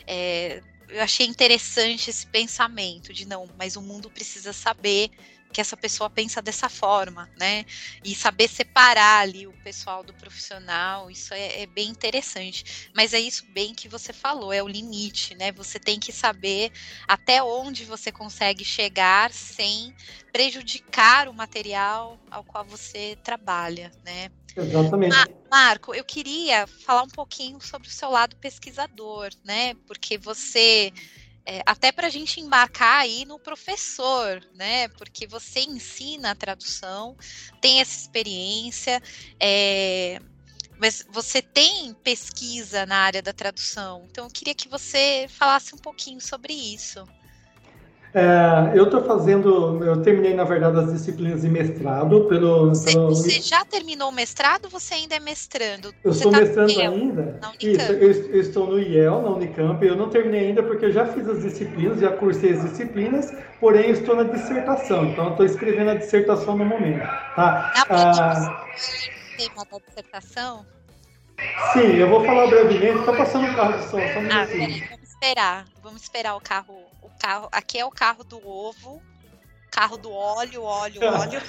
é, eu achei interessante esse pensamento de não, mas o mundo precisa saber que essa pessoa pensa dessa forma, né? E saber separar ali o pessoal do profissional, isso é, é, bem interessante. Mas é isso bem que você falou, é o limite, né? Você tem que saber até onde você consegue chegar sem prejudicar o material ao qual você trabalha, né? Exatamente. Marco, eu queria falar um pouquinho sobre o seu lado pesquisador, né? Porque você é, até para a gente embarcar aí no professor, né? Porque você ensina a tradução, tem essa experiência, é, mas você tem pesquisa na área da tradução. Então, eu queria que você falasse um pouquinho sobre isso. É, eu estou fazendo, eu terminei, na verdade, as disciplinas de mestrado pelo. Você, pelo... você já terminou o mestrado ou você ainda é mestrando? Eu você estou tá mestrando ainda. Isso, eu, eu, estou no IEL, na Unicamp. Eu não terminei ainda porque eu já fiz as disciplinas, já cursei as disciplinas, porém estou na dissertação. Então, estou escrevendo a dissertação no momento. Tá? Dá ah, tema da dissertação? Sim, eu vou falar brevemente. Está passando um carro de som, só um ah, peraí, vamos esperar. Vamos esperar o carro carro, aqui é o carro do ovo, carro do óleo, óleo, óleo.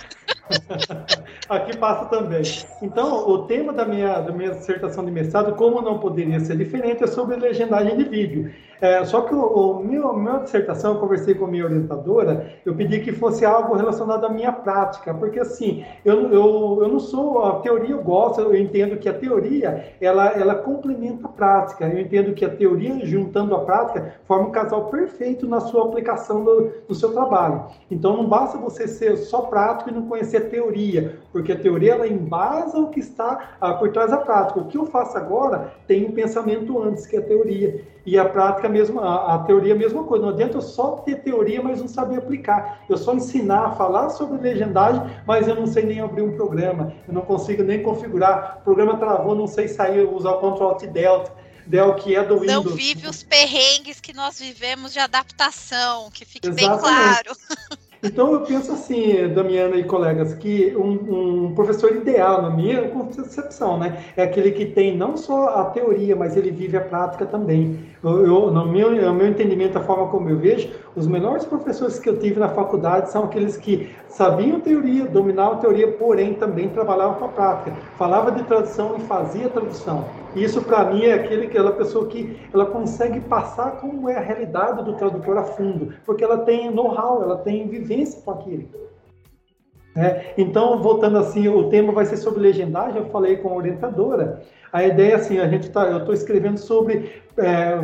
aqui passa também. Então, o tema da minha, da minha dissertação de mestrado, como não poderia ser diferente, é sobre legendagem de vídeo. É, só que o, o meu, minha dissertação, eu conversei com a minha orientadora, eu pedi que fosse algo relacionado à minha prática, porque assim, eu, eu, eu não sou, a teoria eu gosto, eu entendo que a teoria, ela, ela complementa a prática, eu entendo que a teoria, juntando a prática, forma um casal perfeito na sua aplicação do, do seu trabalho. Então, não basta você ser só prático e não conhecer teoria, porque a teoria, ela embasa o que está ah, por trás da prática. O que eu faço agora tem um pensamento antes que a teoria. E a prática mesmo, a, a, teoria é a mesma coisa. Não adianta eu só ter teoria, mas não saber aplicar. Eu só ensinar a falar sobre legendagem, mas eu não sei nem abrir um programa. Eu não consigo nem configurar. O programa travou, não sei sair, usar o Ctrl Alt Delta. Del que é do Windows. Não vive os perrengues que nós vivemos de adaptação, que fique Exatamente. bem claro. Então eu penso assim, Damiana e colegas, que um, um, professor ideal, na minha concepção, né, é aquele que tem não só a teoria, mas ele vive a prática também. Eu, eu no, meu, no meu entendimento, a forma como eu vejo, os melhores professores que eu tive na faculdade são aqueles que sabiam teoria, dominavam teoria, porém também trabalhavam com a prática. Falava de tradução e fazia tradução. Isso para mim é aquele, aquela pessoa que ela consegue passar como é a realidade do tradutor a fundo, porque ela tem know-how, ela tem vivência com aquilo. É, então, voltando assim, o tema vai ser sobre legendagem, eu falei com a orientadora. A ideia é assim, a gente tá, eu estou escrevendo sobre é,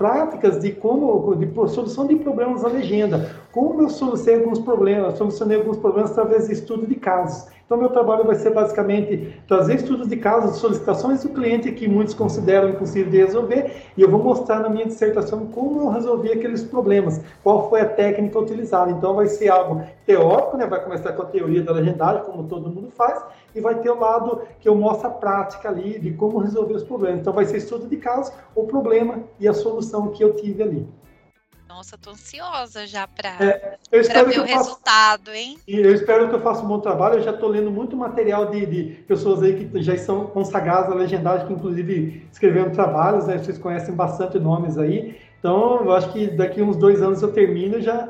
práticas de como de solução de problemas na legenda, como eu solucionei alguns problemas, solucionei alguns problemas através de estudo de casos. Então, meu trabalho vai ser basicamente trazer estudos de casos, solicitações do cliente que muitos consideram impossível de resolver, e eu vou mostrar na minha dissertação como eu resolvi aqueles problemas, qual foi a técnica utilizada. Então, vai ser algo teórico, né? vai começar com a teoria da legendagem, como todo mundo faz, e vai ter o lado que eu mostro a prática ali de como resolver os problemas. Então, vai ser estudo de casos, o problema e a solução que eu tive ali. Nossa, tô ansiosa já para é, ver o resultado, faço, hein? Eu espero que eu faça um bom trabalho. Eu já estou lendo muito material de, de, pessoas aí que já são consagradas a legendagem, que inclusive escreveram trabalhos, né? Vocês conhecem bastante nomes aí. Então, eu acho que daqui uns dois anos eu termino já.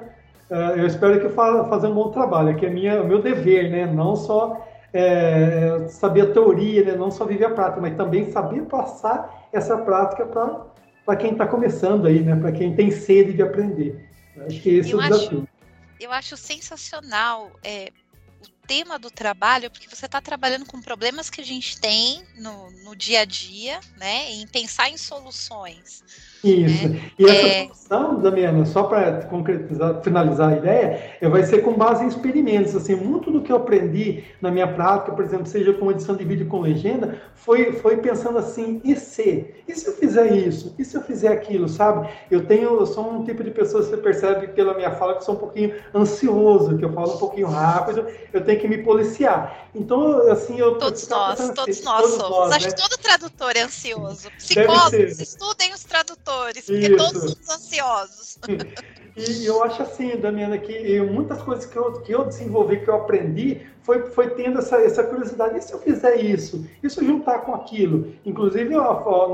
Uh, eu espero que eu faça fazer um bom trabalho, que é minha, o meu dever, né? Não só é, saber a teoria, né? não só viver a prática, mas também saber passar essa prática para quem está começando aí, né? Para quem tem sede de aprender. Acho que esse eu é o desafio. Acho, eu acho sensacional é, o tema do trabalho, porque você está trabalhando com problemas que a gente tem no, no dia a dia, né? Em pensar em soluções. Isso. Né? E essa é... solução, Damiana, só para concretizar, finalizar a ideia, vai ser com base em experimentos. Assim, muito do que eu aprendi na minha prática, por exemplo, seja com edição de vídeo com legenda, foi, foi pensando assim, e se? E se eu fizer isso? E se eu fizer aquilo, sabe? Eu tenho, eu sou um tipo de pessoa, você percebe pela minha fala que sou um pouquinho ansioso, que eu falo um pouquinho rápido, eu tenho que me policiar. Então, assim, eu... Todos nós, todos assim, nós todos somos. Nós, Acho né? que todo tradutor é ansioso. Psicólogos, estudem os tradutores, porque Isso. todos somos ansiosos. E eu acho assim, Damiana, que muitas coisas que eu, que eu desenvolvi, que eu aprendi, foi, foi tendo essa, essa curiosidade. E se eu fizer isso? E se eu juntar com aquilo? Inclusive,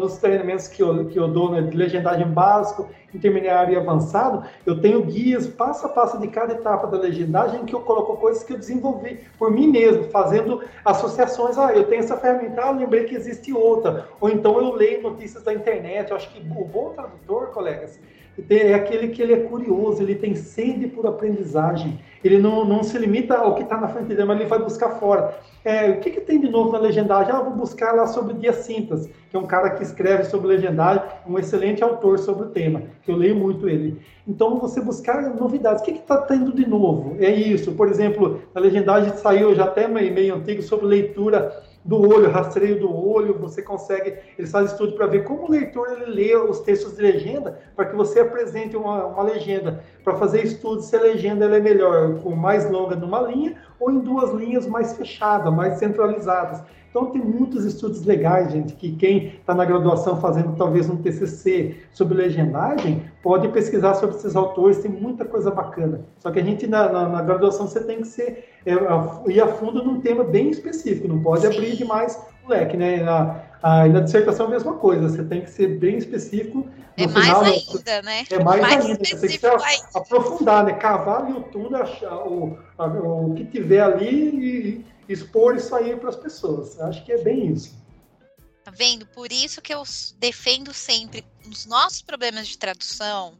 nos treinamentos que eu, que eu dou né, de legendagem básico, intermediário e avançado, eu tenho guias passo a passo de cada etapa da legendagem que eu coloco coisas que eu desenvolvi por mim mesmo, fazendo associações. Ah, eu tenho essa ferramenta, ah, lembrei que existe outra. Ou então eu leio notícias da internet. Eu acho que o bom tradutor, colegas, é aquele que ele é curioso, ele tem sede por aprendizagem. Ele não, não se limita ao que está na frente dele, mas ele vai buscar fora. É, o que, que, tem de novo na legendagem? Ah, vou buscar lá sobre o Dias Cintas, que é um cara que escreve sobre legendagem, um excelente autor sobre o tema, que eu leio muito ele. Então, você buscar novidades. O que está tendo de novo? É isso. Por exemplo, a legendagem saiu já até meio, meio antigo sobre leitura do olho, rastreio do olho, você consegue, eles fazem estudo para ver como o leitor ele lê os textos de legenda, para que você apresente uma, uma legenda, para fazer estudo se a legenda ela é melhor com mais longa numa linha ou em duas linhas mais fechadas, mais centralizadas. Então tem muitos estudos legais, gente, que quem está na graduação fazendo talvez um TCC sobre legendagem pode pesquisar sobre esses autores, tem muita coisa bacana. Só que a gente na, na, na graduação você tem que ser é, ir a fundo num tema bem específico, não pode abrir demais o leque, né? Na, a, na dissertação é a mesma coisa, você tem que ser bem específico. É mais final, ainda, né? É mais, mais ainda, você tem que ser, aprofundar, né? Cavar ali o túnel, achar o, a, o que tiver ali e expor isso aí para as pessoas. Acho que é bem isso. Tá vendo? Por isso que eu defendo sempre os nossos problemas de tradução.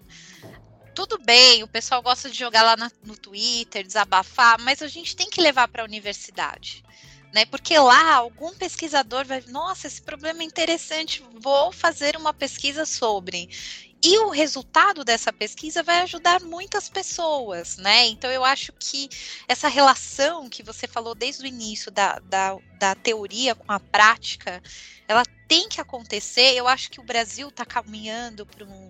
Tudo bem, o pessoal gosta de jogar lá no Twitter, desabafar, mas a gente tem que levar para a universidade. Né? Porque lá algum pesquisador vai, nossa, esse problema é interessante, vou fazer uma pesquisa sobre. E o resultado dessa pesquisa vai ajudar muitas pessoas, né? Então eu acho que essa relação que você falou desde o início da, da, da teoria com a prática, ela tem que acontecer. Eu acho que o Brasil está caminhando para um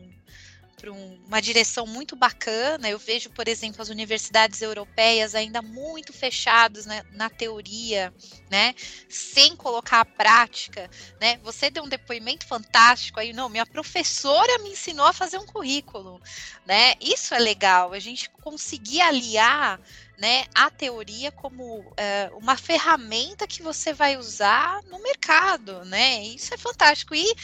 para um, uma direção muito bacana. Eu vejo, por exemplo, as universidades europeias ainda muito fechadas né, na teoria, né, sem colocar a prática. Né? Você deu um depoimento fantástico aí, não, minha professora me ensinou a fazer um currículo. Né? Isso é legal, a gente conseguir aliar né, a teoria como é, uma ferramenta que você vai usar no mercado, né? Isso é fantástico. E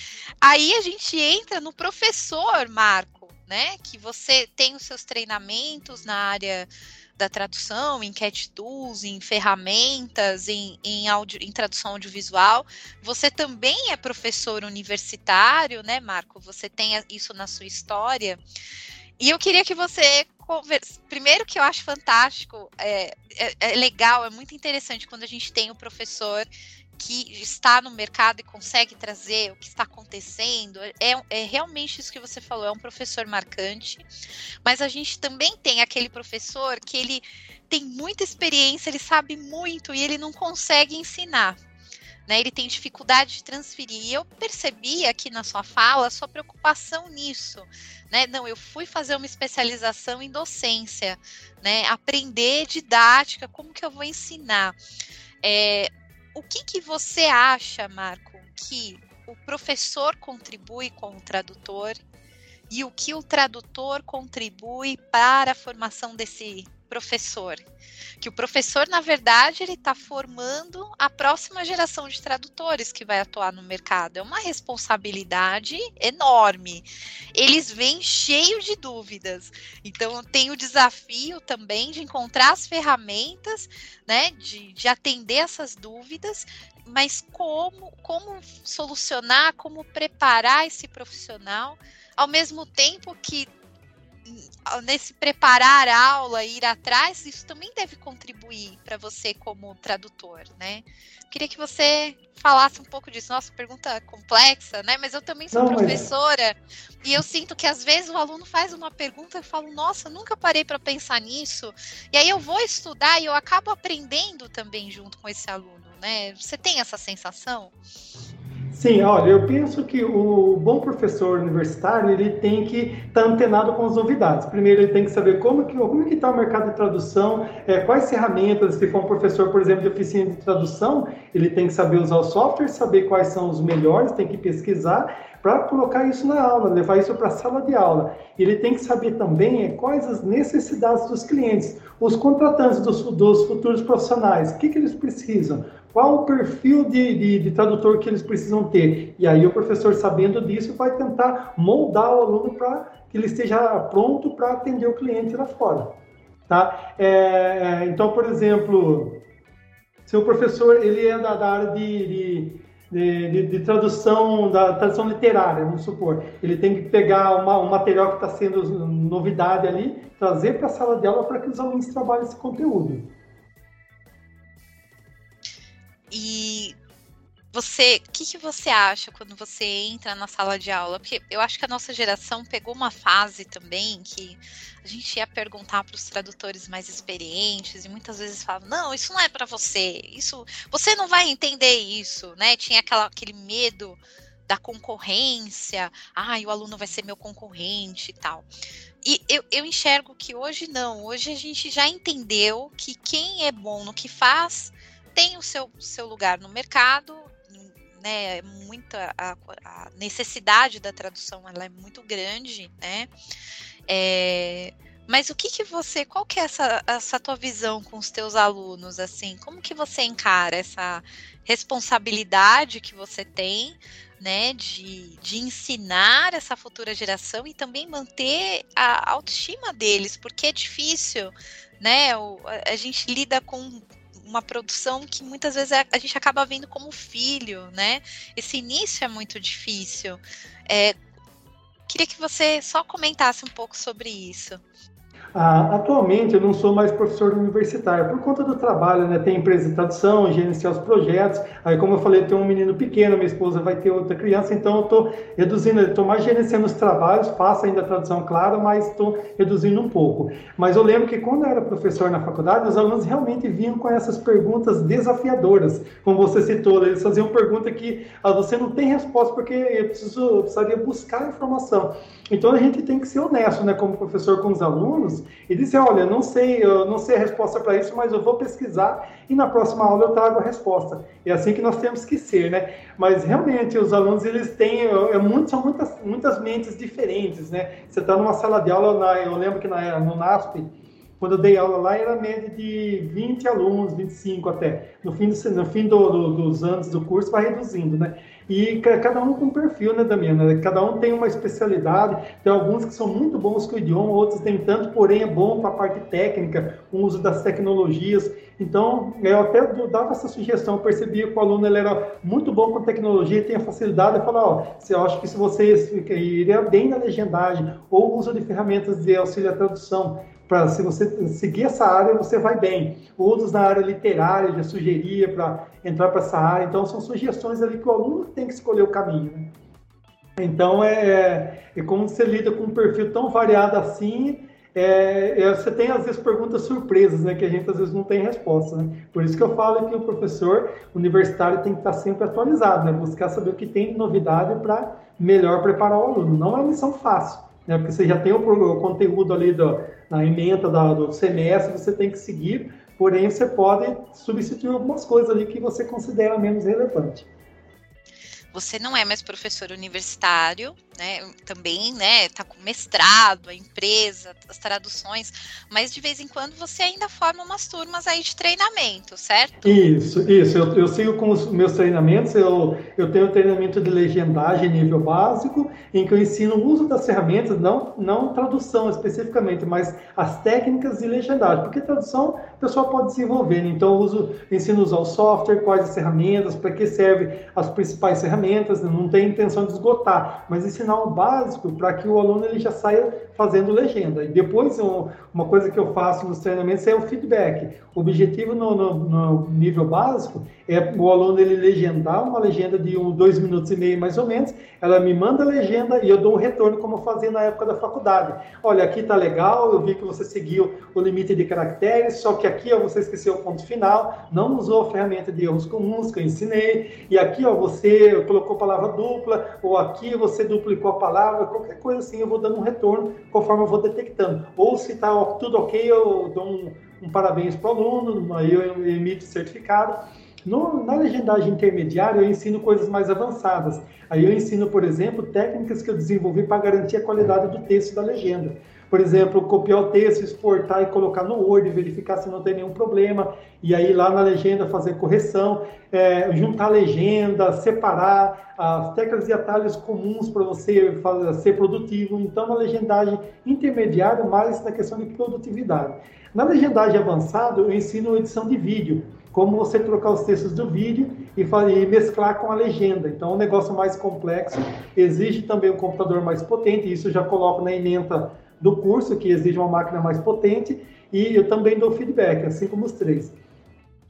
aí a gente entra no professor, Marco né? Que você tem os seus treinamentos na área da tradução, em cat tools, em ferramentas, em, em, audio, em tradução audiovisual. Você também é professor universitário, né, Marco? Você tem isso na sua história. E eu queria que você converse. Primeiro que eu acho fantástico, é, é, é legal, é muito interessante quando a gente tem o professor que está no mercado e consegue trazer o que está acontecendo. É, é, realmente isso que você falou, é um professor marcante, mas a gente também tem aquele professor que ele tem muita experiência, ele sabe muito e ele não consegue ensinar. Né, ele tem dificuldade de transferir. E eu percebi aqui na sua fala a sua preocupação nisso. Né? Não, eu fui fazer uma especialização em docência, né? aprender didática, como que eu vou ensinar. É, o que, que você acha, Marco, que o professor contribui com o tradutor e o que o tradutor contribui para a formação desse professor. Que o professor, na verdade, ele está formando a próxima geração de tradutores que vai atuar no mercado. É uma responsabilidade enorme. Eles vêm cheios de dúvidas. Então, tem o desafio também de encontrar as ferramentas, né, de, de atender essas dúvidas, mas como, como solucionar, como preparar esse profissional, ao mesmo tempo que nesse preparar a aula, ir atrás, isso também deve contribuir para você como tradutor, né? Queria que você falasse um pouco disso. Nossa, pergunta complexa, né? Mas eu também sou Não, professora mas... e eu sinto que às vezes o aluno faz uma pergunta e falo, nossa, nunca parei para pensar nisso. E aí eu vou estudar e eu acabo aprendendo também junto com esse aluno, né? Você tem essa sensação? Sim, olha, eu penso que o bom professor universitário ele tem que estar tá antenado com as novidades. Primeiro, ele tem que saber como que como que está o mercado de tradução, é, quais ferramentas. Se for um professor, por exemplo, de oficina de tradução, ele tem que saber usar o software, saber quais são os melhores, tem que pesquisar para colocar isso na aula, levar isso para a sala de aula. Ele tem que saber também é, quais as necessidades dos clientes, os contratantes dos, dos futuros profissionais, o que, que eles precisam, qual o perfil de, de, de, tradutor que eles precisam ter. E aí o professor, sabendo disso, vai tentar moldar o aluno para que ele esteja pronto para atender o cliente lá fora. Tá? É, é então, por exemplo, se o professor ele é da, da área de, de de, tradução, da tradução literária, vamos supor. Ele tem que pegar uma, um material que está sendo novidade ali, trazer para a sala de aula para que os alunos trabalhem esse conteúdo. E você, o que, que você acha quando você entra na sala de aula? Porque eu acho que a nossa geração pegou uma fase também que a gente ia perguntar para os tradutores mais experientes e muitas vezes falavam: não, isso não é para você, isso, você não vai entender isso, né? Tinha aquela, aquele medo da concorrência, ah, o aluno vai ser meu concorrente e tal. E eu, eu enxergo que hoje não, hoje a gente já entendeu que quem é bom no que faz tem o seu, seu lugar no mercado, né, é muita a, a, necessidade da tradução ela é muito grande, né? É, mas o que que você, qual que é essa, essa tua visão com os teus alunos, assim? Como que você encara essa responsabilidade que você tem, né, de, de ensinar essa futura geração e também manter a autoestima deles, porque é difícil, né? O, a, a gente lida com uma produção que muitas vezes a gente acaba vendo como filho, né? Esse início é muito difícil. É, queria que você só comentasse um pouco sobre isso. Ah, atualmente eu não sou mais professor universitário por conta do trabalho, né? Tem empresa de tradução, gerenciar os projetos. Aí, como eu falei, tem um menino pequeno, minha esposa vai ter outra criança, então eu estou reduzindo, estou mais gerenciando os trabalhos, faço ainda a tradução, claro, mas estou reduzindo um pouco. Mas eu lembro que quando eu era professor na faculdade, os alunos realmente vinham com essas perguntas desafiadoras, como você citou, eles faziam pergunta que ah, você não tem resposta porque eu, preciso, eu precisaria buscar informação. Então a gente tem que ser honesto, né, como professor com os alunos e dizer, olha, não sei, eu não sei a resposta para isso, mas eu vou pesquisar e na próxima aula eu trago a resposta. É assim que nós temos que ser, né? Mas realmente os alunos eles têm, é muito, são muitas, muitas mentes diferentes, né? Você está numa sala de aula, eu lembro que na, no NASP quando eu dei aula lá, era média de 20 alunos, 25 até. No fim, do, no fim do, do, dos anos do curso, vai reduzindo, né? E cada um com um perfil, né, Damiana? Cada um tem uma especialidade. Tem alguns que são muito bons com o idioma, outros nem tanto, porém é bom para a parte técnica, o uso das tecnologias. Então, eu até dava essa sugestão, eu percebia que o aluno ele era muito bom com tecnologia tem a facilidade de falar, ó, eu acho que se você iria bem na legendagem ou uso de ferramentas de auxílio à tradução, para se você seguir essa área, você vai bem. Outros na área literária, já sugeria para entrar para essa área. Então, são sugestões ali que o aluno tem que escolher o caminho. Né? Então, é, é, é como você lida com um perfil tão variado assim, é, é, você tem às vezes perguntas surpresas, né, que a gente às vezes não tem resposta, né? Por isso que eu falo que o professor universitário tem que estar sempre atualizado, né? Buscar saber o que tem de novidade para melhor preparar o aluno. Não é uma missão fácil, né? Porque você já tem o, conteúdo ali do, na emenda da, do semestre, você tem que seguir, porém você pode substituir algumas coisas ali que você considera menos relevante você não é mais professor universitário, né? Também, né? Tá com mestrado, a empresa, as traduções, mas de vez em quando você ainda forma umas turmas aí de treinamento, certo? Isso, isso. Eu, eu sigo com os meus treinamentos. Eu, eu tenho treinamento de legendagem nível básico, em que eu ensino o uso das ferramentas, não, não tradução especificamente, mas as técnicas de legendagem. Porque tradução o pessoal pode desenvolver. Né? Então, eu uso, ensino a usar o software, quais as ferramentas, para que serve as principais ferramentas ferramentas, não tem intenção de esgotar, mas ensinar o básico para que o aluno ele já saia fazendo legenda. E depois, uma coisa que eu faço nos treinamentos é o feedback. O objetivo no, no, no nível básico é o aluno ele legendar uma legenda de um, dois minutos e meio mais ou menos, ela me manda a legenda e eu dou um retorno como eu fazia na época da faculdade. Olha, aqui tá legal, eu vi que você seguiu o limite de caracteres, só que aqui ó, você esqueceu o ponto final, não usou a ferramenta de erros comuns que eu ensinei, e aqui ó, você, colocou palavra dupla, ou aqui você duplicou a palavra, qualquer coisa assim, eu vou dando um retorno conforme eu vou detectando. Ou se está tudo ok, eu dou um, um parabéns para o aluno, aí eu emito certificado. No, na legendagem intermediária, eu ensino coisas mais avançadas. Aí eu ensino, por exemplo, técnicas que eu desenvolvi para garantir a qualidade do texto da legenda. Por exemplo, copiar o texto, exportar e colocar no Word, verificar se não tem nenhum problema, e aí lá na legenda fazer correção, é, juntar legenda, separar as teclas e atalhos comuns para você fazer, ser produtivo. Então, na legendagem intermediária, mais na questão de produtividade. Na legendagem avançada, eu ensino edição de vídeo como você trocar os textos do vídeo e, e mesclar com a legenda. Então, é um negócio mais complexo, exige também um computador mais potente, isso eu já coloco na ementa do curso, que exige uma máquina mais potente, e eu também dou feedback, assim como os três.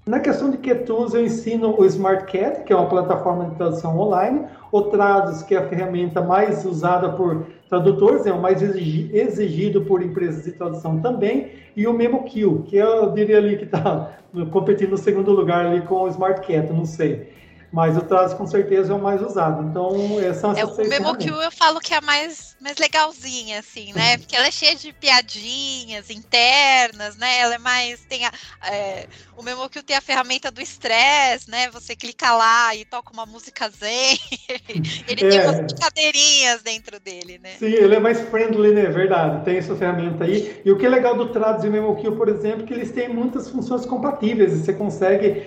Na questão de QTools, eu ensino o SmartCat, que é uma plataforma de tradução online, o Trados, que é a ferramenta mais usada por tradutores, é o mais exigido por empresas de tradução também, e o MemoQ, que eu diria ali que está competindo no segundo lugar ali com o SmartCat, não sei mas o Trados com certeza é o mais usado. Então, são essas é, O MemoQ eu falo que é a mais, mais legalzinha, assim, né? Porque ela é cheia de piadinhas internas, né? Ela é mais. Tem a, é, o MemoQ tem a ferramenta do estresse, né? Você clica lá e toca uma música zen. ele é. tem umas brincadeirinhas dentro dele, né? Sim, ele é mais friendly, né? Verdade. Tem essa ferramenta aí. E o que é legal do Trados e MemoQ, por exemplo, é que eles têm muitas funções compatíveis. Você consegue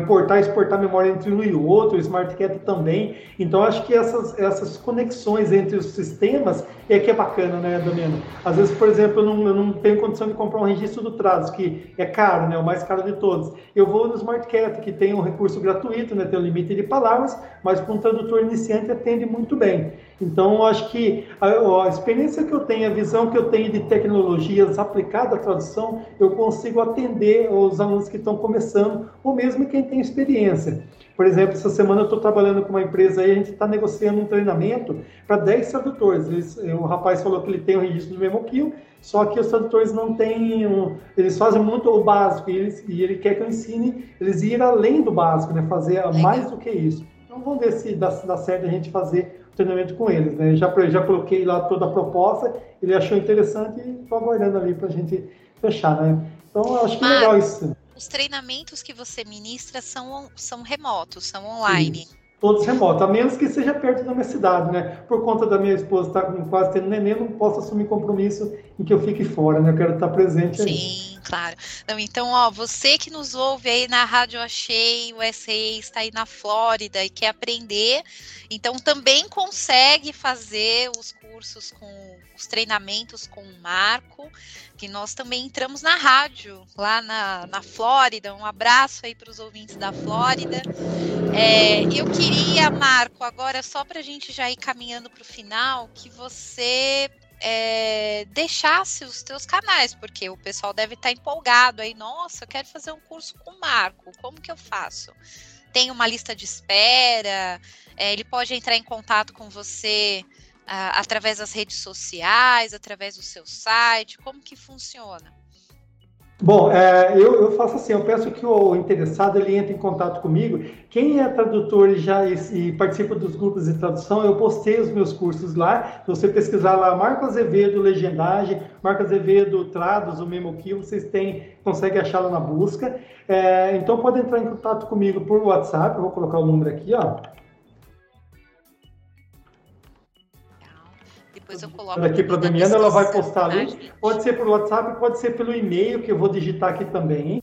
importar e exportar memória entre um e o outro, o SmartCat também. Então, acho que essas, essas conexões entre os sistemas é que é bacana, né, Damiano? Às vezes, por exemplo, eu não, eu não tenho condição de comprar um registro do Trados, que é caro, né, o mais caro de todos. Eu vou no SmartCat, que tem um recurso gratuito, né, tem um limite de palavras, mas para um tradutor iniciante atende muito bem. Então, acho que a, a, experiência que eu tenho, a visão que eu tenho de tecnologias aplicadas à tradução, eu consigo atender os alunos que estão começando, ou mesmo quem tem experiência. Por exemplo, essa semana eu estou trabalhando com uma empresa aí, a gente está negociando um treinamento para 10 tradutores. Eles, o rapaz falou que ele tem o registro do MemoKill, só que os tradutores não têm, um, eles fazem muito o básico e, eles, e, ele quer que eu ensine eles ir além do básico, né, fazer mais do que isso. Então vamos ver se dá, dá certo a gente fazer o treinamento com eles. Né? Já, já coloquei lá toda a proposta, ele achou interessante e estou aguardando ali para a gente fechar. Né? Então eu acho que é legal isso os treinamentos que você ministra são, são remotos, são online. Isso. Todos remotos, a menos que seja perto da minha cidade, né? Por conta da minha esposa estar tá quase tendo neném, não posso assumir compromisso em que eu fique fora, né? Eu quero estar presente aí. Sim, claro. Não, então, ó, você que nos ouve aí na Rádio Achei, o SA está aí na Flórida e quer aprender, então também consegue fazer os cursos com os treinamentos com o Marco, que nós também entramos na rádio lá na, na Flórida. Um abraço aí para os ouvintes da Flórida. É, eu queria, Marco, agora só para a gente já ir caminhando para o final, que você é, deixasse os teus canais, porque o pessoal deve estar tá empolgado aí. Nossa, eu quero fazer um curso com o Marco, como que eu faço? Tem uma lista de espera, é, ele pode entrar em contato com você através das redes sociais, através do seu site? Como que funciona? Bom, é, eu, eu, faço assim, eu peço que o interessado ele entre em contato comigo. Quem é tradutor e já e, participa dos grupos de tradução, eu postei os meus cursos lá. Se você pesquisar lá, Marco Azevedo Legendagem, Marco Azevedo Trados, o mesmo que vocês têm, conseguem achá-lo na busca. É, então pode entrar em contato comigo por WhatsApp, eu vou colocar o número aqui, ó. Depois eu coloco. Aqui para a Damiana, ela vai postar. Pode ser pelo WhatsApp, pode ser pelo e-mail, que eu vou digitar aqui também.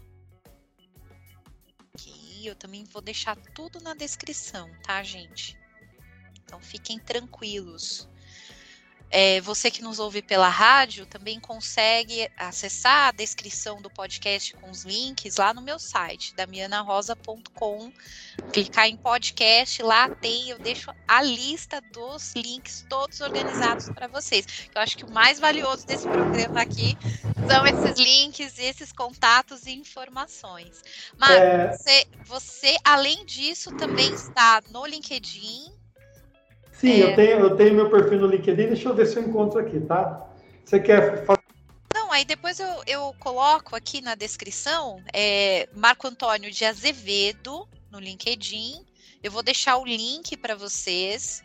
Aqui, eu também vou deixar tudo na descrição, tá, gente? Então fiquem tranquilos. É, você que nos ouve pela rádio também consegue acessar a descrição do podcast com os links lá no meu site, damianarosa.com. Clicar em podcast, lá tem, eu deixo a lista dos links todos organizados para vocês. Eu acho que o mais valioso desse programa aqui são esses links, esses contatos e informações. Mas é... você, você, além disso, também está no LinkedIn Sim, é... eu, tenho, eu tenho meu perfil no LinkedIn, deixa eu ver se eu encontro aqui, tá? Você quer fazer. Não, aí depois eu, eu coloco aqui na descrição é, Marco Antônio de Azevedo no LinkedIn Eu vou deixar o link para vocês.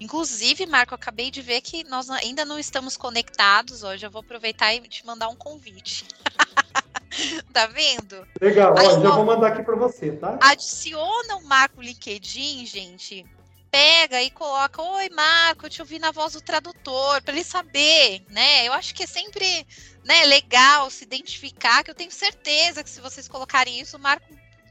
Inclusive, Marco, acabei de ver que nós ainda não estamos conectados hoje. Eu vou aproveitar e te mandar um convite. tá vendo? Legal, Aí, ó, já vou mandar aqui para você, tá? Adiciona o Marco LinkedIn, gente. Pega e coloca, oi Marco, eu te ouvi na voz do tradutor, para ele saber, né? Eu acho que é sempre né, legal se identificar, que eu tenho certeza que se vocês colocarem isso, o Marco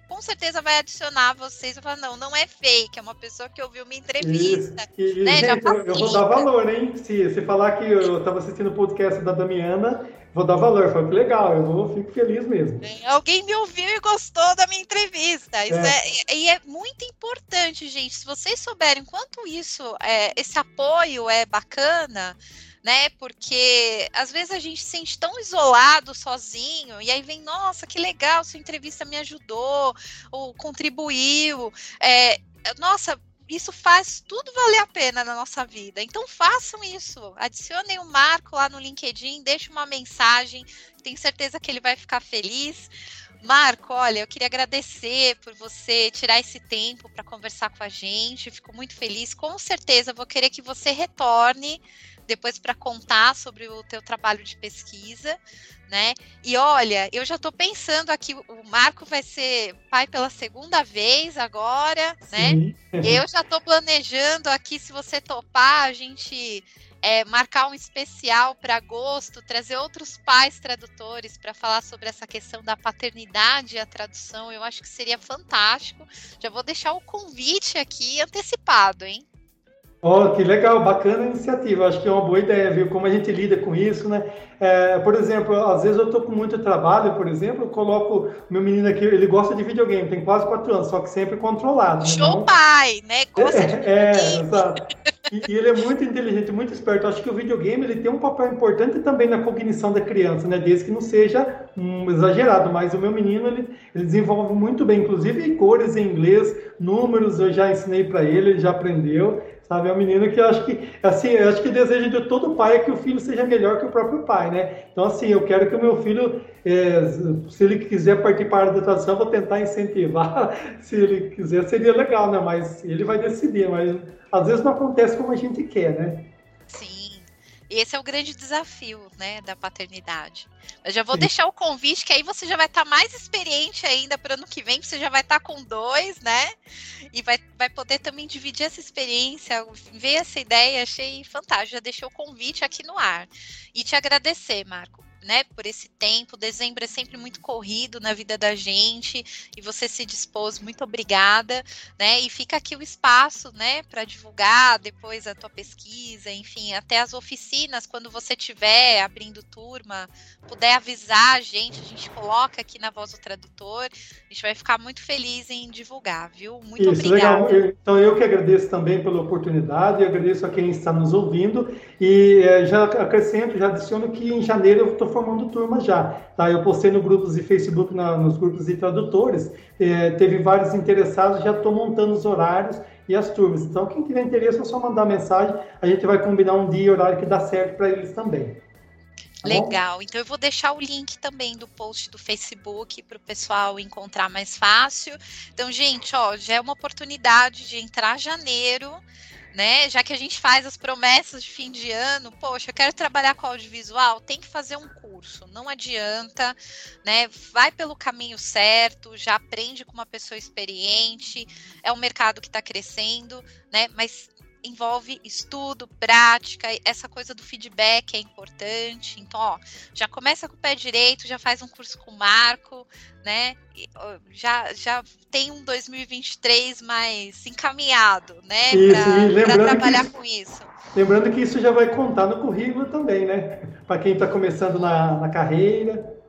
com certeza vai adicionar vocês e falar, não, não é fake, é uma pessoa que ouviu minha entrevista. Isso. E, né? gente, eu, eu, vou dar valor, hein? Se, se falar que eu estava assistindo o podcast da Damiana, vou dar valor. Foi legal, eu vou, fico feliz mesmo. Alguém me ouviu e gostou da minha entrevista. Isso é. é. e é muito importante, gente. Se vocês souberem quanto isso, é, esse apoio é bacana né? Porque às vezes a gente se sente tão isolado, sozinho, e aí vem, nossa, que legal, sua entrevista me ajudou, ou contribuiu. É, nossa, isso faz tudo valer a pena na nossa vida. Então façam isso. Adicionem o Marco lá no LinkedIn, deixe uma mensagem. Tenho certeza que ele vai ficar feliz. Marco, olha, eu queria agradecer por você tirar esse tempo para conversar com a gente. Fico muito feliz. Com certeza vou querer que você retorne depois para contar sobre o teu trabalho de pesquisa, né? E olha, eu já estou pensando aqui, o Marco vai ser pai pela segunda vez agora, né? Sim. Eu já estou planejando aqui, se você topar, a gente é, marcar um especial para agosto, trazer outros pais tradutores para falar sobre essa questão da paternidade e a tradução. Eu acho que seria fantástico. Já vou deixar o convite aqui antecipado, hein? Oh, que legal, bacana a iniciativa. Acho que é uma boa ideia, viu? Como a gente lida com isso, né? É, por exemplo, às vezes eu estou com muito trabalho, por exemplo, eu coloco meu menino aqui, ele gosta de videogame, tem quase quatro anos, só que sempre controlado. Né? Show pai, né? Gosta é, de é, exato. E, e, ele é muito inteligente, muito esperto. Acho que o videogame ele tem um papel importante também na cognição da criança, né? Desde que não seja exagerado. Mas o meu menino ele, ele desenvolve muito bem, inclusive cores em inglês, números eu já ensinei para ele, ele já aprendeu. Sabe, é um menino que eu acho que, assim, eu acho que o desejo de todo pai é que o filho seja melhor que o próprio pai, né? Então, assim, eu quero que o meu filho, é, se ele quiser área da tradução, vou tentar incentivar. Se ele quiser, seria legal, né? Mas ele vai decidir, mas às vezes não acontece como a gente quer, né? Esse é o grande desafio, né, da paternidade. Eu já vou Sim. deixar o convite, que aí você já vai estar tá mais experiente ainda para ano que vem, você já vai estar tá com dois, né? E vai, vai poder também dividir essa experiência, ver essa ideia, achei fantástico. Já deixei o convite aqui no ar. E te agradecer, Marco, né, por esse tempo. Dezembro é sempre muito corrido na vida da gente e você se dispôs, muito obrigada, né? E fica aqui o espaço, né, para divulgar depois a tua pesquisa, enfim, até as oficinas, quando você tiver abrindo turma, puder avisar a gente, a gente coloca aqui na voz do tradutor. A gente vai ficar muito feliz em divulgar, viu? Muito Isso, obrigada. Legal. Então eu que agradeço também pela oportunidade, agradeço a quem está nos ouvindo e é, já acrescento, já adiciono que em janeiro eu estou formando turma já. Tá? Eu postei no grupos de Facebook, na, nos grupos de tradutores, é, teve vários interessados, já estou montando os horários e as turmas. Então, quem tiver interesse é só mandar mensagem, a gente vai combinar um dia e horário que dá certo para eles também. Tá Legal. Então eu vou deixar o link também do post do Facebook para o pessoal encontrar mais fácil. Então, gente, ó, já é uma oportunidade de entrar janeiro né? Já que a gente faz as promessas de fim de ano, poxa, eu quero trabalhar com audiovisual, tem que fazer um curso, não adianta, né? Vai pelo caminho certo, já aprende com uma pessoa experiente, é um mercado que está crescendo, né? Mas envolve estudo, prática, essa coisa do feedback é importante. Então, ó, já começa com o pé direito, já faz um curso com o Marco, né? Já, já tem um 2023 mais encaminhado, né? Para trabalhar isso, com isso. Lembrando que isso já vai contar no currículo também, né? Para quem está começando na, na carreira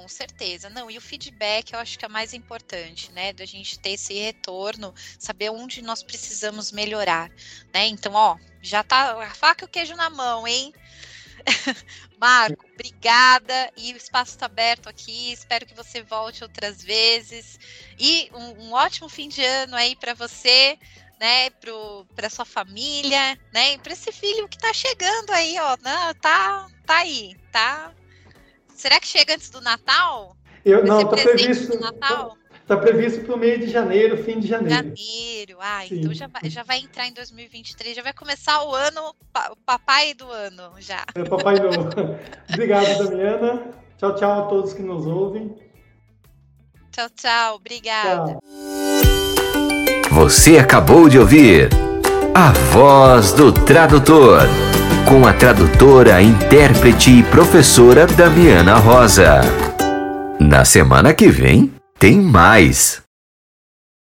com certeza. Não, e o feedback eu acho que é mais importante, né? Da gente ter esse retorno, saber onde nós precisamos melhorar, né? Então, ó, já tá a faca e o queijo na mão, hein? Marco, obrigada. E o espaço está aberto aqui. Espero que você volte outras vezes. E um, um ótimo fim de ano aí para você, né? Para sua família, né? Para esse filho que está chegando aí, ó. Não, tá, tá aí, tá Será que chega antes do Natal? Eu, não, tá previsto. Está previsto para o mês de janeiro, fim de janeiro. Janeiro, ah, Sim. então já vai, já vai entrar em 2023, já vai começar o ano, o papai do ano já. É, papai novo. Obrigado, Damiana. Tchau, tchau a todos que nos ouvem. Tchau, tchau. Obrigada. Tchau. Você acabou de ouvir A Voz do Tradutor, com a tradutora, intérprete e professora Damiana Rosa. Na semana que vem, tem mais.